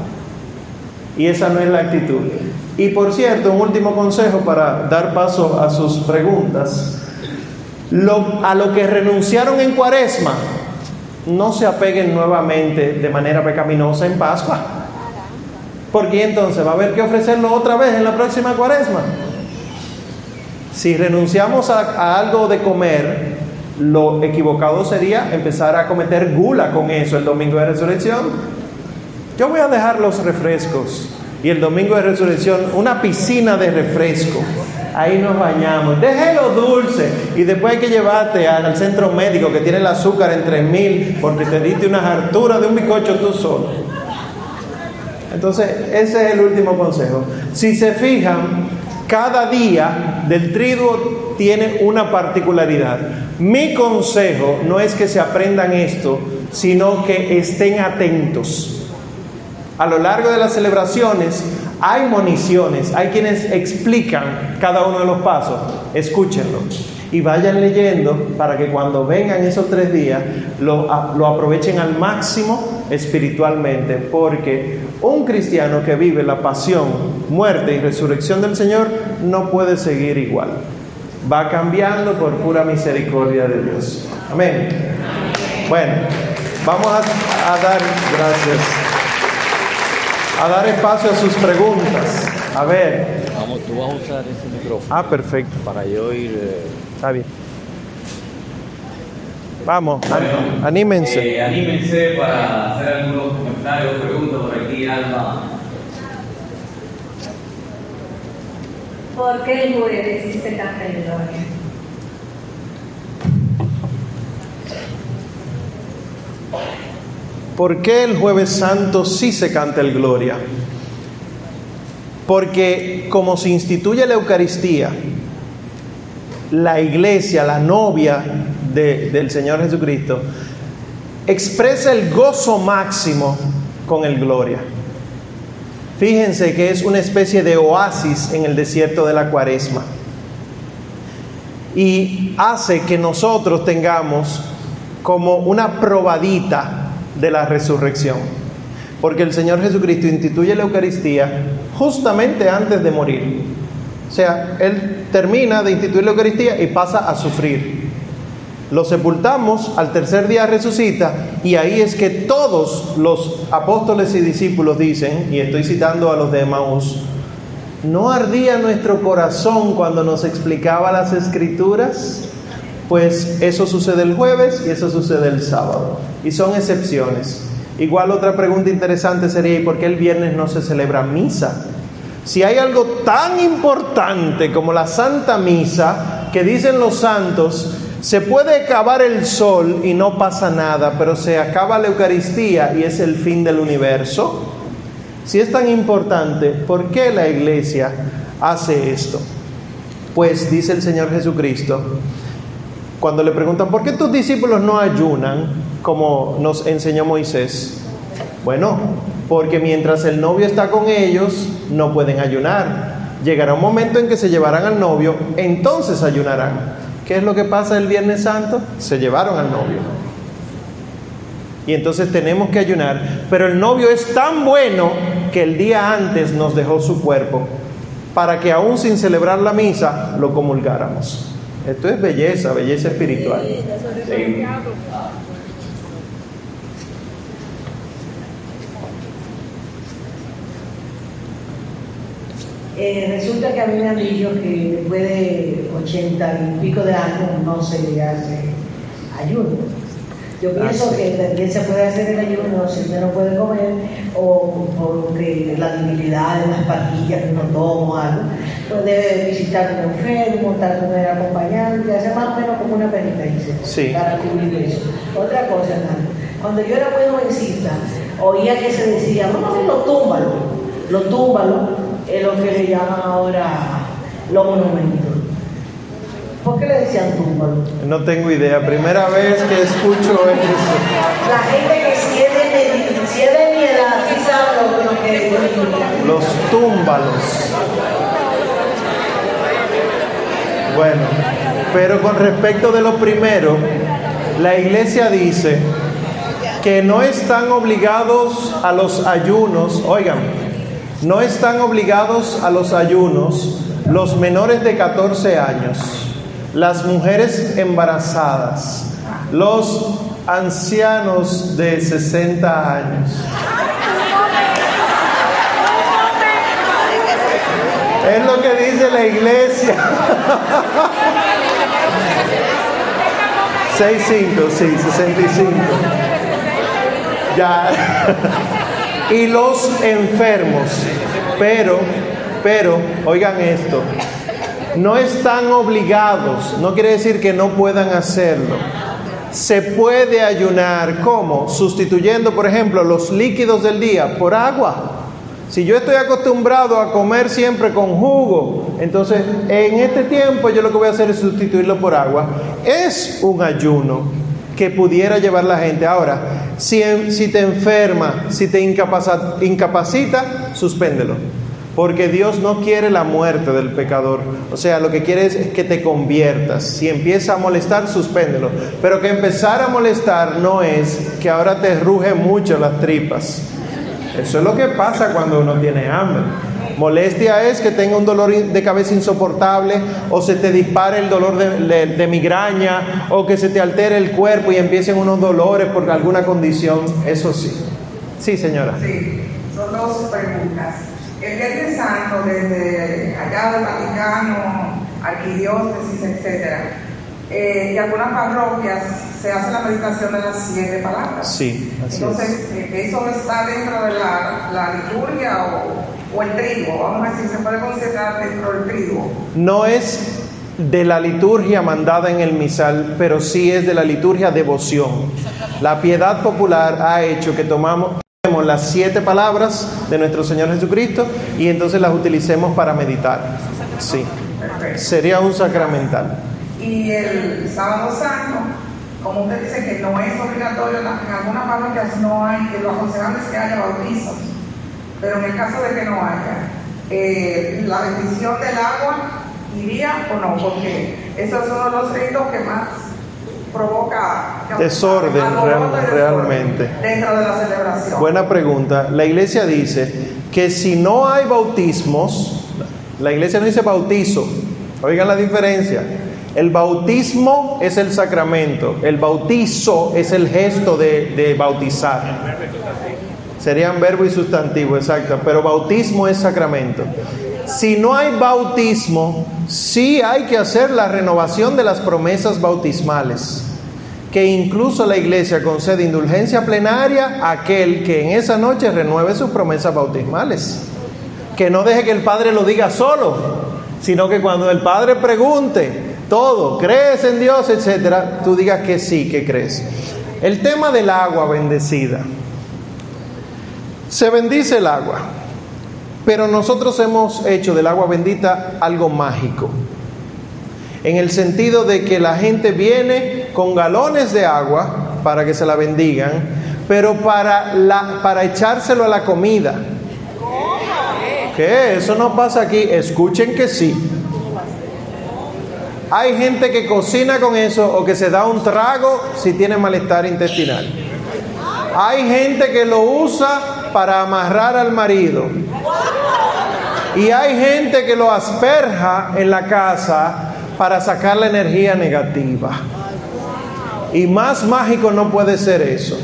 Y esa no es la actitud. Y por cierto, un último consejo para dar paso a sus preguntas. a lo que renunciaron en cuaresma, no se apeguen nuevamente de manera pecaminosa en Pascua. Porque entonces va a haber que ofrecerlo otra vez en la próxima cuaresma. Si renunciamos a, algo de comer, lo equivocado sería empezar a cometer gula con eso el domingo de resurrección. Yo voy a dejar los refrescos y el domingo de resurrección una piscina de refresco. Ahí nos bañamos. Déjelo dulce y después hay que llevarte al centro médico que tiene el azúcar en 3000 porque te diste una hartura de un bicocho tú solo. Entonces, ese es el último consejo. Si se fijan, cada día del triduo tiene una particularidad. Mi consejo no es que se aprendan esto, sino que estén atentos. A lo largo de las celebraciones hay moniciones, hay quienes explican cada uno de los pasos. Escúchenlo y vayan leyendo para que cuando vengan esos tres días lo, lo aprovechen al máximo espiritualmente, porque un cristiano que vive la pasión, muerte y resurrección del Señor no puede seguir igual. Va cambiando por pura misericordia de Dios. Amén. Bueno, vamos a, dar gracias. A dar espacio a sus preguntas. A ver. Vamos, tú vas a usar ese micrófono. Ah, perfecto. Para yo ir. Eh, Está bien. Vamos, anímense. Eh, anímense para hacer algunos comentarios, preguntas por aquí, Alma. ¿Por qué el jueves se canta en gloria? ¿Por qué el jueves santo sí se canta el gloria? Porque como se instituye la Eucaristía, la iglesia, la novia del Señor Jesucristo, expresa el gozo máximo con el gloria. Fíjense que es una especie de oasis en el desierto de la cuaresma. Y hace que nosotros tengamos como una probadita de la resurrección. Porque el Señor Jesucristo instituye la Eucaristía justamente antes de morir. O sea, Él termina de instituir la Eucaristía y pasa a sufrir. Lo sepultamos, al tercer día resucita y ahí es que todos los apóstoles y discípulos dicen, y estoy citando a los de Emaús, ¿no ardía nuestro corazón cuando nos explicaba las escrituras? Pues eso sucede el jueves y eso sucede el sábado. Y son excepciones. Igual otra pregunta interesante sería, ¿y por qué el viernes no se celebra misa? Si hay algo tan importante como la Santa Misa, que dicen los santos Se puede acabar el sol y no pasa nada, pero se acaba la Eucaristía y es el fin del universo. Si es tan importante, ¿por qué la iglesia hace esto? Pues dice el Señor Jesucristo, cuando le preguntan, ¿por qué tus discípulos no ayunan como nos enseñó Moisés? Bueno, porque mientras el novio está con ellos, no pueden ayunar. Llegará un momento en que se llevarán al novio, entonces ayunarán. ¿Qué es lo que pasa el Viernes Santo? Se llevaron al novio. Y entonces tenemos que ayunar. Pero el novio es tan bueno que el día antes nos dejó su cuerpo para que aún sin celebrar la misa lo comulgáramos. Esto es belleza, belleza espiritual. Eh, resulta que a mí me han dicho que después de ochenta y pico de años no se le hace ayuno. Yo pienso sí. que también se puede hacer el ayuno si usted no puede comer o porque la debilidad de las pastillas que uno toma o algo, puede visitar a un enfermo, estar con el acompañante, hacer más o menos como una penitencia Sí. para cubrir eso. Otra cosa, cuando yo era muy jovencita, oía que se decía, vamos a ver los túmbalos, los túmbalos es lo que le llaman ahora los monumentos. ¿Por qué le decían túmbalos? No tengo idea, primera vez que escucho eso. La gente que si es de, mi- si es de mi edad, sí sabe lo, lo que. Los túmbalos. Bueno, pero con respecto de lo primero, la iglesia dice que no están obligados a los ayunos, oigan, no están obligados a los ayunos los menores de 14 años, las mujeres embarazadas, los ancianos de 60 años. Es lo que dice la iglesia. 65, sí, 65. Ya. Y los enfermos. Pero, pero, oigan esto. No están obligados, no quiere decir que no puedan hacerlo. Se puede ayunar, ¿cómo? Sustituyendo, por ejemplo, los líquidos del día por agua. Si yo estoy acostumbrado a comer siempre con jugo, entonces en este tiempo yo lo que voy a hacer es sustituirlo por agua. Es un ayuno que pudiera llevar la gente. Ahora, si, te enferma, si te incapacita, incapacita, suspéndelo. Porque Dios no quiere la muerte del pecador. O sea, lo que quiere es que te conviertas. Si empieza a molestar, suspéndelo. Pero que empezar a molestar no es que ahora te ruge mucho las tripas. Eso es lo que pasa cuando uno tiene hambre. Molestia es que tenga un dolor de cabeza insoportable o se te dispare el dolor de, de- de migraña o que se te altere el cuerpo y empiecen unos dolores por alguna condición. Eso sí. Sí, señora. Sí, son dos preguntas. El Viernes Santo, desde allá del Vaticano, arquidiócesis, etcétera, eh, y algunas parroquias se hace la meditación de las siete palabras. Sí, así Entonces, es. eh, ¿eso está dentro de la, la liturgia o, o el trigo? Vamos a decir, ¿se puede considerar dentro del trigo? No es de la liturgia mandada en el misal, pero sí es de la liturgia devoción. La piedad popular ha hecho que tomamos las siete palabras de nuestro Señor Jesucristo y entonces las utilicemos para meditar. Sí, sería un sacramental. Y el sábado santo, como usted dice que no es obligatorio, en algunas parroquias no hay, que lo aconsejable es que haya bautizos, pero en el caso de que no haya, eh, la bendición del agua iría o no, porque eso es uno de los ritos que más provoca real- desorden realmente. dentro de la celebración. Buena pregunta. La iglesia dice que si no hay bautismos, la iglesia no dice bautizo. Oigan la diferencia. El bautismo es el sacramento, el bautizo es el gesto de, de bautizar. Serían verbo y sustantivo, exacto. Pero bautismo es sacramento. Si no hay bautismo, sí hay que hacer la renovación de las promesas bautismales. Que incluso la iglesia concede indulgencia plenaria a aquel que en esa noche renueve sus promesas bautismales. Que no deje que el Padre lo diga solo, sino que cuando el Padre pregunte, todo, crees en Dios, etcétera, tú digas que sí, que crees. El tema del agua bendecida. Se bendice el agua, pero nosotros hemos hecho del agua bendita algo mágico. En el sentido de que la gente viene con galones de agua para que se la bendigan, pero para, la, para echárselo a la comida. ¿Qué? Eso no pasa aquí. Escuchen que sí. Hay gente que cocina con eso o que se da un trago si tiene malestar intestinal. Hay gente que lo usa para amarrar al marido. Y hay gente que lo asperja en la casa para sacar la energía negativa. Y más mágico no puede ser eso.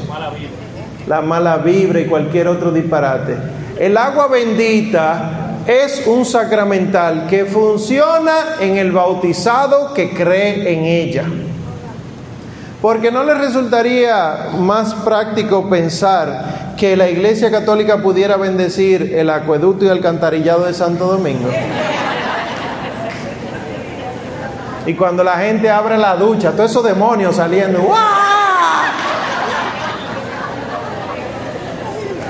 La mala vibra y cualquier otro disparate. El agua bendita es un sacramental que funciona en el bautizado que cree en ella. Porque no le resultaría más práctico pensar que la Iglesia Católica pudiera bendecir el acueducto y alcantarillado de Santo Domingo. Y cuando la gente abre la ducha, todos esos demonios saliendo,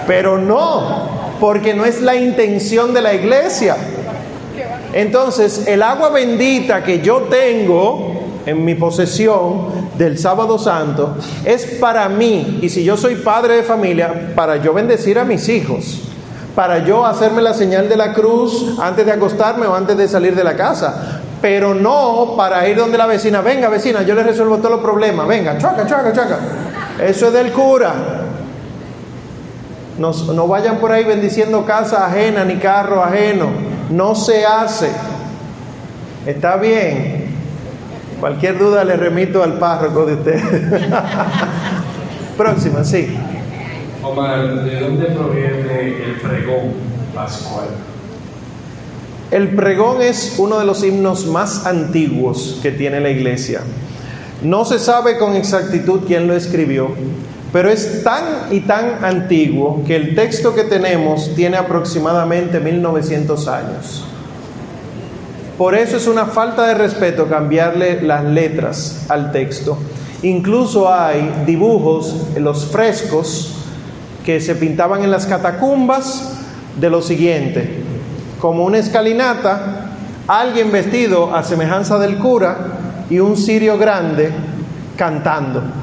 Pero no, porque no es la intención de la iglesia. Entonces, el agua bendita que yo tengo en mi posesión del sábado santo es para mí, y si yo soy padre de familia, para yo bendecir a mis hijos, para yo hacerme la señal de la cruz antes de acostarme o antes de salir de la casa, pero no para ir donde la vecina, venga vecina, yo le resuelvo todos los problemas, venga, chaca, chaca, chaca. Eso es del cura. No, vayan por ahí bendiciendo casa ajena ni carro ajeno. No se hace. Está bien. Cualquier duda le remito al párroco de usted. Próxima, sí. Omar, ¿de dónde proviene el pregón pascual? El pregón es uno de los himnos más antiguos que tiene la iglesia. No se sabe con exactitud quién lo escribió, pero es tan y tan antiguo que el texto que tenemos tiene aproximadamente 1900 años. Por eso es una falta de respeto cambiarle las letras al texto. Incluso hay dibujos, los frescos que se pintaban en las catacumbas de lo siguiente, como una escalinata, alguien vestido a semejanza del cura y un cirio grande cantando.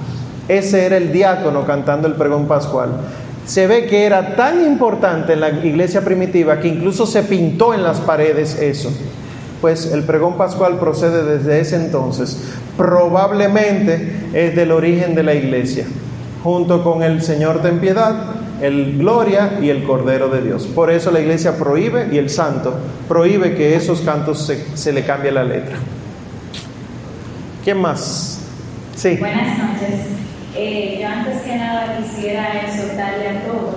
Ese era el diácono cantando el pregón pascual. Se ve que era tan importante en la iglesia primitiva que incluso se pintó en las paredes eso. Pues el pregón pascual procede desde ese entonces. Probablemente es del origen de la iglesia, junto con el Señor ten piedad, el Gloria y el Cordero de Dios. Por eso la iglesia prohíbe y el santo prohíbe que esos cantos se, se le cambie la letra. ¿Quién más? Sí. Buenas noches. Eh, yo antes que nada quisiera exhortarle a todos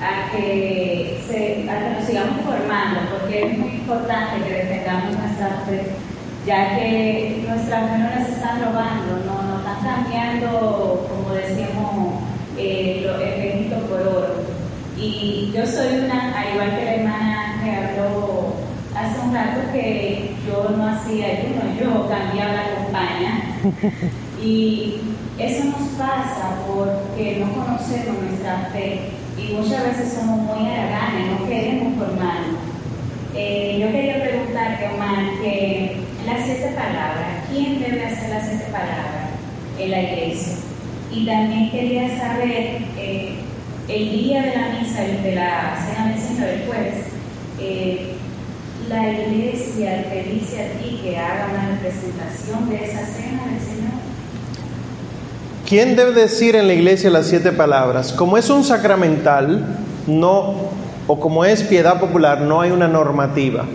a que, se, a que nos sigamos formando, porque es muy importante que defendamos nuestra fe, ya que nuestras fe no las están robando, no, no están cambiando, como decíamos, eh, lo, el por oro. Y yo soy una, al igual que la hermana que habló hace un rato, que yo no hacía ayuno, yo cambiaba la compañía. Y eso nos pasa porque no conocemos nuestra fe y muchas veces somos muy haraganes, no queremos formarnos. Eh, yo quería preguntarte, Omar, que las siete palabras, ¿quién debe hacer las siete palabras en la iglesia? Y también quería saber, eh, el día de la misa, de la cena del Señor, el jueves, eh, la iglesia te dice a ti que haga una representación de esa cena del Señor. ¿Quién debe decir en la iglesia las siete palabras? Como es un sacramental, no, o como es piedad popular, no hay una normativa.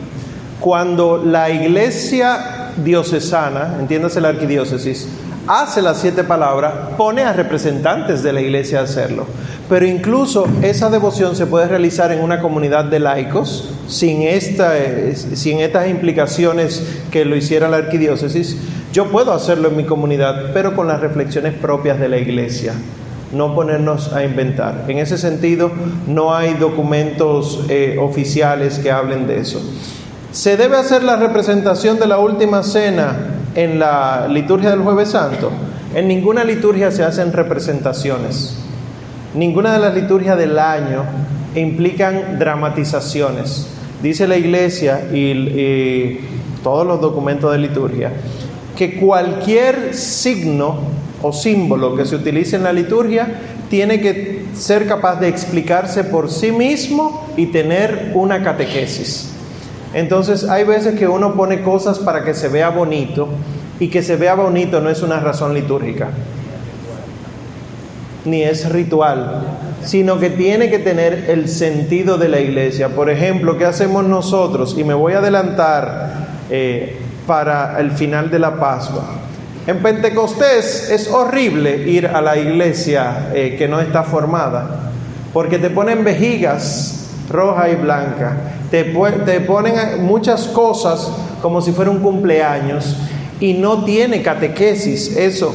Cuando la iglesia diocesana, entiéndase la arquidiócesis, hace las siete palabras, pone a representantes de la iglesia a hacerlo. Pero incluso esa devoción se puede realizar en una comunidad de laicos, sin, esta, sin estas implicaciones que lo hiciera la arquidiócesis, yo puedo hacerlo en mi comunidad, pero con las reflexiones propias de la iglesia, no ponernos a inventar. En ese sentido, no hay documentos eh, oficiales que hablen de eso. ¿Se debe hacer la representación de la última cena en la liturgia del jueves santo, en ninguna liturgia se hacen representaciones. Ninguna de las liturgias del año implican dramatizaciones. Dice la iglesia y, todos los documentos de liturgia que cualquier signo o símbolo que se utilice en la liturgia tiene que ser capaz de explicarse por sí mismo y tener una catequesis. Entonces hay veces que uno pone cosas para que se vea bonito y que se vea bonito no es una razón litúrgica, ni es ritual, sino que tiene que tener el sentido de la iglesia. Por ejemplo, ¿qué hacemos nosotros? Y me voy a adelantar eh, para el final de la Pascua. En Pentecostés es horrible ir a la iglesia eh, que no está formada, porque te ponen vejigas roja y blanca, te, te ponen muchas cosas como si fuera un cumpleaños y no tiene catequesis eso.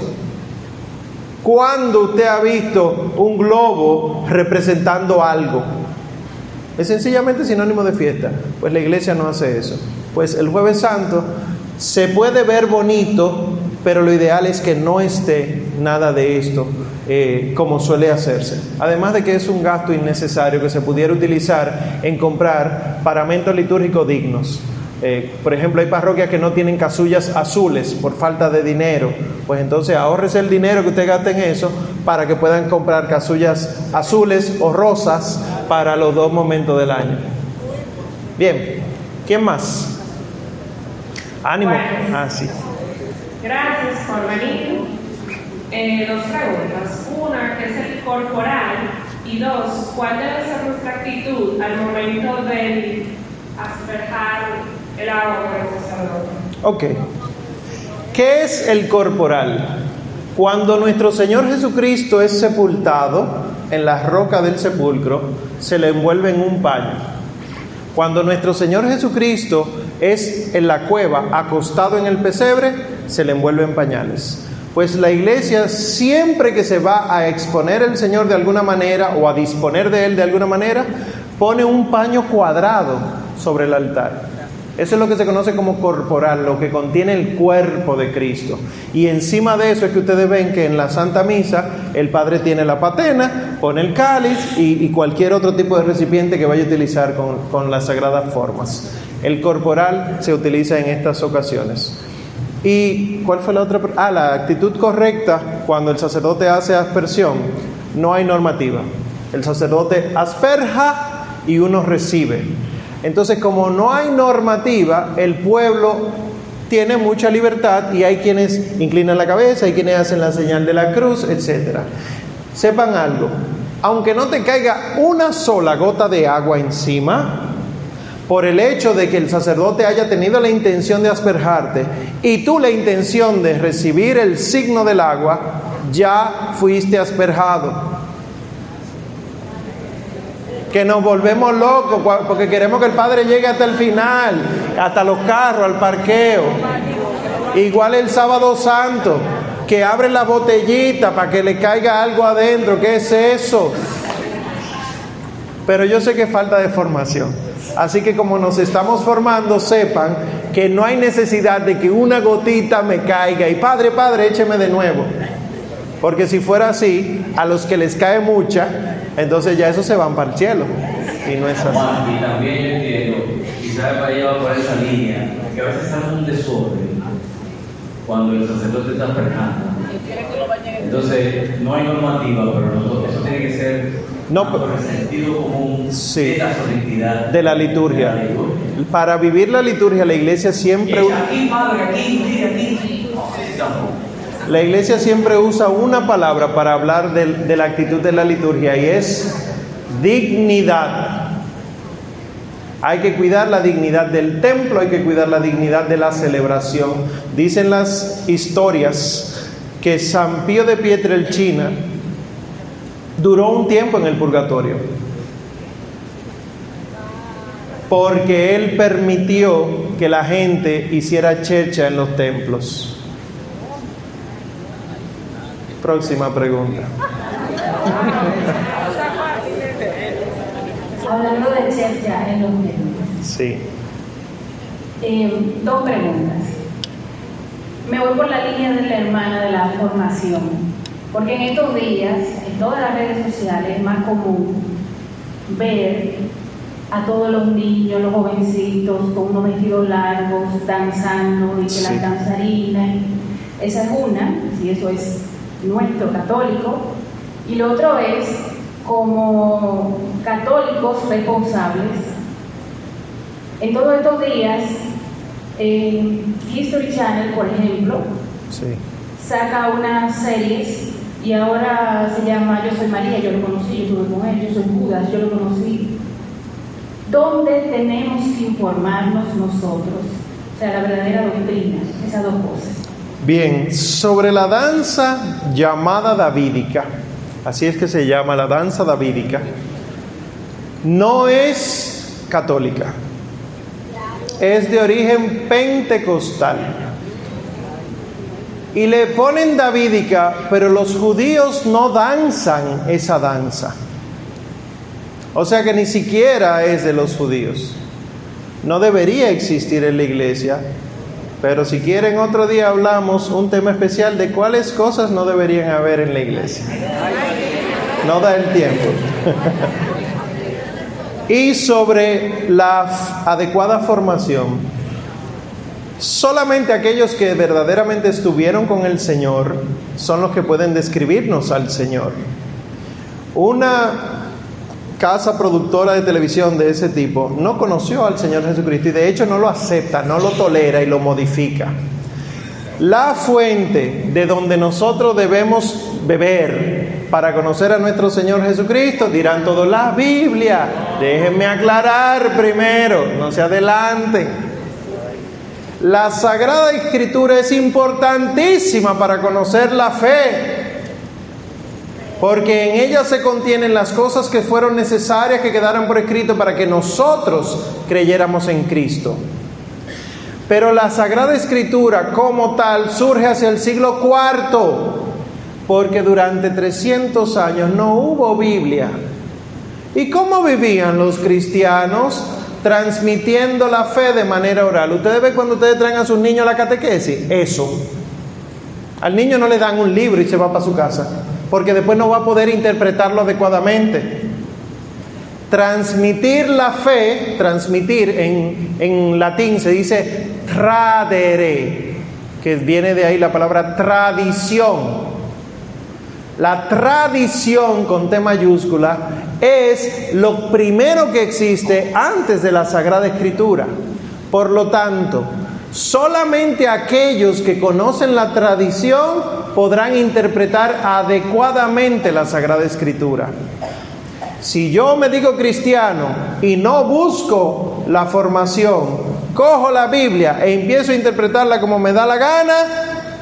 ¿Cuándo usted ha visto un globo representando algo? Es sencillamente sinónimo de fiesta. Pues la iglesia no hace eso. Pues el jueves santo se puede ver bonito, pero lo ideal es que no esté nada de esto eh, como suele hacerse. Además de que es un gasto innecesario que se pudiera utilizar en comprar paramentos litúrgicos dignos. Eh, por ejemplo, hay parroquias que no tienen casullas azules por falta de dinero. Pues entonces ahorrese el dinero que usted gaste en eso para que puedan comprar casullas azules o rosas para los dos momentos del año. Bien, ¿quién más? Ánimo. ah, sí. Gracias por venir. Eh, dos preguntas. Una, ¿qué es el corporal? Y dos, ¿cuál debe ser nuestra actitud al momento de asperjar el agua con el sacerdote? Ok. ¿Qué es el corporal? Cuando nuestro Señor Jesucristo es sepultado en la roca del sepulcro, se le envuelve en un paño. Cuando nuestro Señor Jesucristo es en la cueva, acostado en el pesebre, se le envuelve en pañales. Pues la iglesia siempre que se va a exponer el Señor de alguna manera o a disponer de Él de alguna manera, pone un paño cuadrado sobre el altar. Eso es lo que se conoce como corporal, lo que contiene el cuerpo de Cristo. Y encima de eso es que ustedes ven que en la Santa Misa el Padre tiene la patena, pone el cáliz y, cualquier otro tipo de recipiente que vaya a utilizar con, con las sagradas formas. El corporal se utiliza en estas ocasiones. ¿Y cuál fue la otra? Ah, la actitud correcta cuando el sacerdote hace aspersión. No hay normativa. El sacerdote asperja y uno recibe. Entonces, como no hay normativa, el pueblo tiene mucha libertad y hay quienes inclinan la cabeza, hay quienes hacen la señal de la cruz, etc. Sepan algo, aunque no te caiga una sola gota de agua encima, por el hecho de que el sacerdote haya tenido la intención de asperjarte y tú la intención de recibir el signo del agua, ya fuiste asperjado. Que nos volvemos locos porque queremos que el Padre llegue hasta el final, hasta los carros, al parqueo. Igual el sábado santo, que abre la botellita para que le caiga algo adentro. ¿Qué es eso? Pero yo sé que falta de formación. Así que como nos estamos formando, sepan que no hay necesidad de que una gotita me caiga y Padre, Padre, écheme de nuevo. Porque si fuera así, a los que les cae mucha, entonces ya eso se van para el cielo. Y no es así. Y también yo entiendo, quizás para llevar por esa línea, que a veces estamos un desorden cuando el sacerdote está perjando. Entonces, no hay normativa, pero eso tiene que ser no, el sentido común sí, de la solemnidad de la liturgia. Para vivir la liturgia, la iglesia siempre. Aquí, padre, aquí, aquí. La iglesia siempre usa una palabra para hablar de, de la actitud de la liturgia y es dignidad. Hay que cuidar la dignidad del templo, hay que cuidar la dignidad de la celebración. Dicen las historias que San Pío de Pietrelcina duró un tiempo en el purgatorio. Porque él permitió que la gente hiciera checha en los templos. Próxima pregunta. Hablando de checha en los templos. Sí. Eh, dos preguntas. me voy por la línea de la hermana de la formación, porque en estos días, en todas las redes sociales, es más común ver a todos los niños, los jovencitos, con unos vestidos largos, danzando y que Sí. las danzarinas. Esa es una, si eso es nuestro católico. Y lo otro es, como católicos responsables, en todos estos días, eh, History Channel, por ejemplo, Sí. saca unas series y ahora se llama Yo soy María, yo lo conocí, yo estuve con él, yo soy Judas, yo lo conocí. ¿Dónde tenemos que informarnos nosotros? O sea, la verdadera doctrina, esas dos cosas. Bien, sobre la danza llamada davídica, así es que se llama la danza davídica, no es católica, es de origen pentecostal. Y le ponen davídica, pero los judíos no danzan esa danza. O sea que ni siquiera es de los judíos. No debería existir en la iglesia, pero si quieren otro día hablamos un tema especial de cuáles cosas no deberían haber en la iglesia. No da el tiempo. y sobre la adecuada formación. Solamente aquellos que verdaderamente estuvieron con el Señor son los que pueden describirnos al Señor. Una casa productora de televisión de ese tipo no conoció al Señor Jesucristo y de hecho no lo acepta, no lo tolera y lo modifica. La fuente de donde nosotros debemos beber para conocer a nuestro Señor Jesucristo, dirán todos, la Biblia. Déjenme aclarar primero, no se adelanten. La Sagrada Escritura es importantísima para conocer la fe, porque en ella se contienen las cosas que fueron necesarias que quedaran por escrito para que nosotros creyéramos en Cristo. Pero la Sagrada Escritura como tal surge hacia el siglo IV, porque durante 300 años no hubo Biblia. ¿Y cómo vivían los cristianos? Transmitiendo la fe de manera oral. Ustedes ven cuando ustedes traen a sus niños la catequesis, eso. Al niño no le dan un libro y se va para su casa, porque después no va a poder interpretarlo adecuadamente. Transmitir la fe, transmitir en, en latín se dice tradere, que viene de ahí la palabra tradición. La tradición con T mayúscula es lo primero que existe antes de la Sagrada Escritura. Por lo tanto, solamente aquellos que conocen la tradición podrán interpretar adecuadamente la Sagrada Escritura. Si yo me digo cristiano y no busco la formación, cojo la Biblia e empiezo a interpretarla como me da la gana,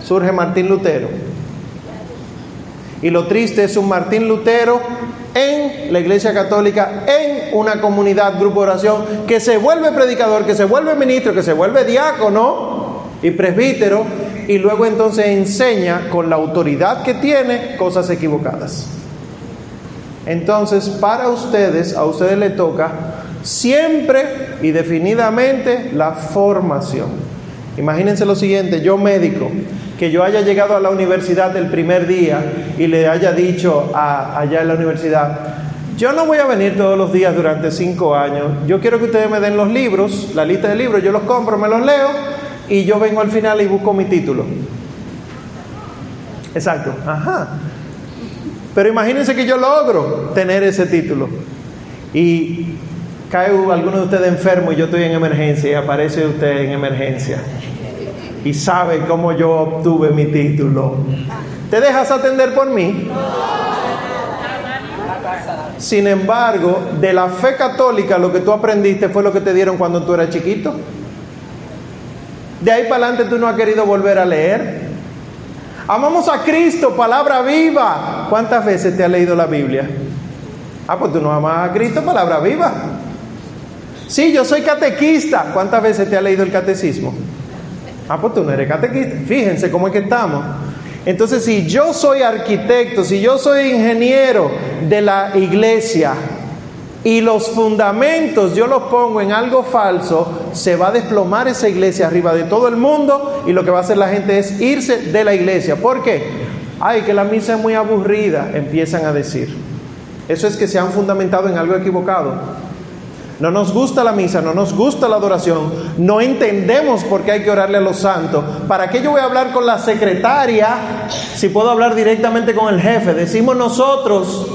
surge Martín Lutero. Y lo triste es un Martín Lutero en la Iglesia Católica, en una comunidad, grupo de oración, que se vuelve predicador, que se vuelve ministro, que se vuelve diácono y presbítero, y luego entonces enseña con la autoridad que tiene cosas equivocadas. Entonces, para ustedes, a ustedes les toca siempre y definidamente la formación. Imagínense lo siguiente, yo médico, que yo haya llegado a la universidad el primer día y le haya dicho a, allá en la universidad, yo no voy a venir todos los días durante cinco años, yo quiero que ustedes me den los libros, la lista de libros, yo los compro, me los leo y yo vengo al final y busco mi título. Exacto, ajá. Pero imagínense que yo logro tener ese título. Y cae alguno de ustedes enfermo y yo estoy en emergencia y aparece usted en emergencia y sabe cómo yo obtuve mi título. ¿Te dejas atender por mí? Sin embargo, de la fe católica lo que tú aprendiste fue lo que te dieron cuando tú eras chiquito. De ahí para adelante tú no has querido volver a leer. Amamos a Cristo, palabra viva. ¿Cuántas veces te has leído la Biblia? Ah, pues tú no amas a Cristo, palabra viva. Sí, yo soy catequista. ¿Cuántas veces te has leído el catecismo? Ah, pues tú no eres catequista. Fíjense cómo es que estamos. Entonces, si yo soy arquitecto, si yo soy ingeniero de la iglesia, y los fundamentos yo los pongo en algo falso, se va a desplomar esa iglesia arriba de todo el mundo y lo que va a hacer la gente es irse de la iglesia. ¿Por qué? Ay, que la misa es muy aburrida, empiezan a decir. Eso es que se han fundamentado en algo equivocado. No nos gusta la misa, no nos gusta la adoración, no entendemos por qué hay que orarle a los santos. ¿Para qué yo voy a hablar con la secretaria si puedo hablar directamente con el jefe? Decimos nosotros,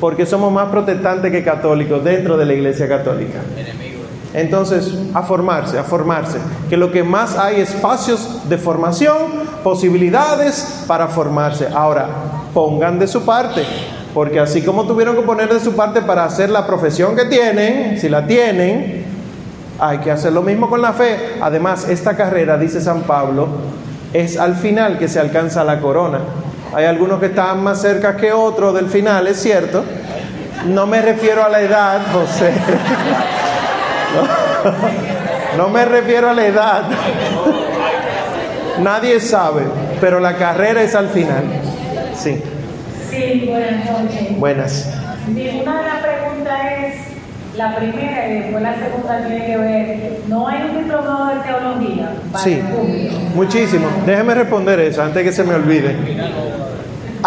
porque somos más protestantes que católicos dentro de la iglesia católica. Entonces, a formarse, a formarse. Que lo que más hay espacios de formación, posibilidades para formarse. Ahora, pongan de su parte. Porque así como tuvieron que poner de su parte para hacer la profesión que tienen, si la tienen, hay que hacer lo mismo con la fe. Además, esta carrera, dice San Pablo, es al final que se alcanza la corona. Hay algunos que están más cerca que otros del final, es cierto. No me refiero a la edad, José. No, no me refiero a la edad. Nadie sabe, pero la carrera es al final. Sí. Sí, buenas noches. Buenas. Una de las preguntas es, la primera y después la segunda tiene que ver, ¿no hay un diplomado de teología para Sí, el muchísimo. Déjeme responder eso antes que se me olvide.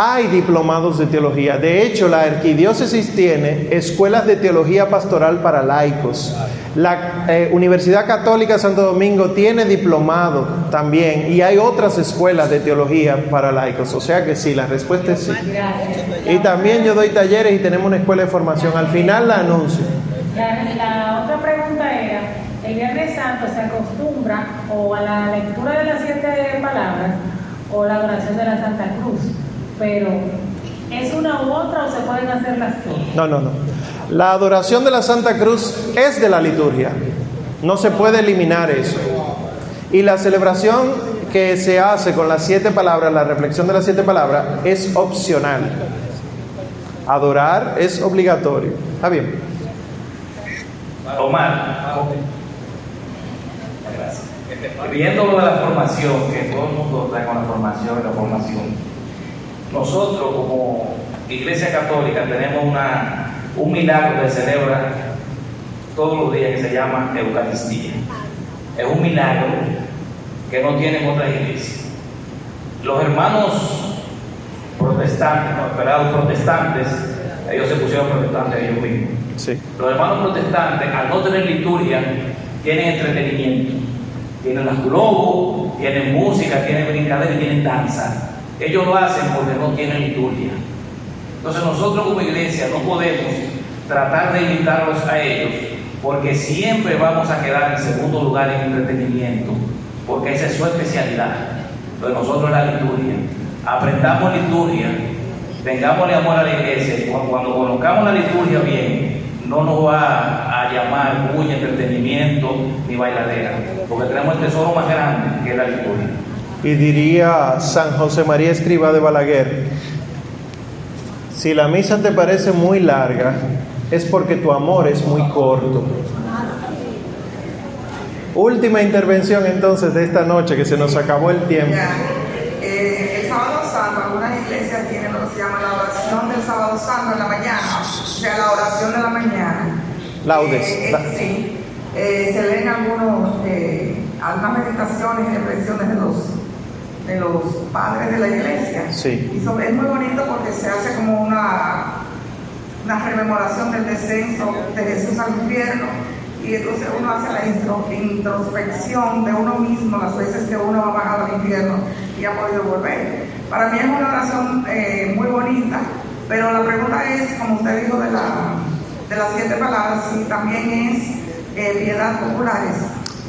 Hay diplomados de teología. De hecho, la arquidiócesis tiene escuelas de teología pastoral para laicos. La eh, Universidad Católica Santo Domingo tiene diplomado también. Y hay otras escuelas de teología para laicos. O sea que sí, la respuesta es sí. Y también yo doy talleres y tenemos una escuela de formación. Al final la anuncio. La, la otra pregunta era, el Viernes Santo se acostumbra o a la lectura de las siete palabras o la adoración de la Santa Cruz, pero ¿es una u otra o se pueden hacer las dos? No, no, no. La adoración de la Santa Cruz es de la liturgia. No se puede eliminar eso. Y la celebración que se hace con las siete palabras, la reflexión de las siete palabras, es opcional. Adorar es obligatorio. Está bien. Omar. Gracias. Viendo lo de la formación, que todo el mundo está con la formación y la formación, nosotros como Iglesia Católica tenemos una, un milagro que celebra todos los días que se llama Eucaristía. Es un milagro que no tienen otras iglesias. Los hermanos protestantes, no, esperados protestantes, ellos se pusieron protestantes ellos mismos. Sí. Los hermanos protestantes, al no tener liturgia, tienen entretenimiento. Tienen las globos, tienen música, tienen brincadera y tienen danza. Ellos lo hacen porque no tienen liturgia. Entonces nosotros como iglesia no podemos tratar de invitarlos a ellos porque siempre vamos a quedar en segundo lugar en entretenimiento, porque esa es su especialidad. Entonces nosotros la liturgia, aprendamos liturgia, tengámosle amor a la iglesia cuando, cuando conozcamos la liturgia bien, no nos va a llamar bulla, entretenimiento ni bailadera, porque tenemos el tesoro más grande que es la liturgia. Y diría San José María Escriba de Balaguer, si la misa te parece muy larga, es porque tu amor es muy corto. Última intervención entonces de esta noche, que se nos acabó el tiempo. Eh, el sábado santo, algunas iglesias tienen lo que se llama la oración del sábado santo en la mañana, o sea, la oración de la mañana. Laudes. Eh, eh, sí, se leen algunos, algunas meditaciones y reflexiones de los, de los padres de la iglesia. Sí. Y sobre- es muy bonito porque se hace como una, una rememoración del descenso de Jesús al infierno y entonces uno hace la intro- introspección de uno mismo las veces que uno ha bajado al infierno y ha podido volver. Para mí es una oración eh, muy bonita, pero la pregunta es, como usted dijo de, la, de las siete palabras, si también es eh, piedad populares.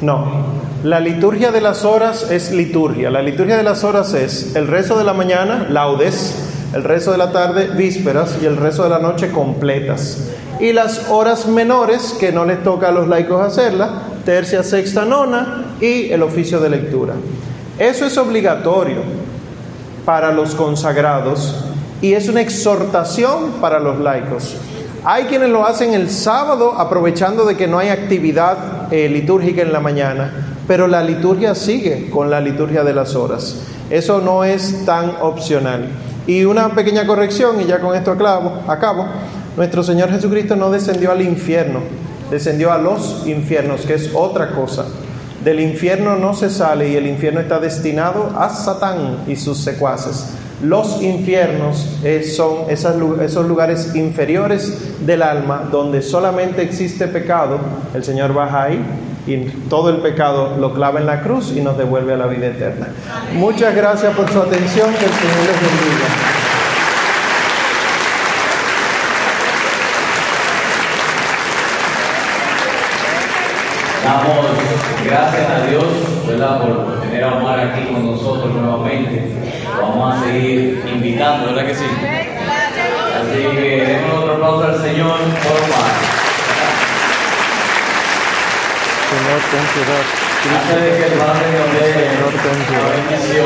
No, la liturgia de las horas es liturgia. La liturgia de las horas es el rezo de la mañana, laudes, el rezo de la tarde, vísperas, y el rezo de la noche, completas. Y las horas menores, que no les toca a los laicos hacerlas, tercia, sexta, nona, y el oficio de lectura. Eso es obligatorio para los consagrados y es una exhortación para los laicos. Hay quienes lo hacen el sábado aprovechando de que no hay actividad eh, litúrgica en la mañana, pero la liturgia sigue con la liturgia de las horas. Eso no es tan opcional. Y una pequeña corrección, y ya con esto aclavo- acabo. Nuestro Señor Jesucristo no descendió al infierno, descendió a los infiernos, que es otra cosa. Del infierno no se sale y el infierno está destinado a Satán y sus secuaces. Los infiernos eh, son esos lugares inferiores del alma donde solamente existe pecado. El Señor baja ahí y todo el pecado lo clava en la cruz y nos devuelve a la vida eterna. Muchas gracias por su atención. Que el Señor les bendiga. Damos gracias a Dios, ¿verdad? Por tener a Omar aquí con nosotros nuevamente. Vamos a seguir invitando, ¿verdad que sí? Así que demos otro aplauso al Señor por Omar. De que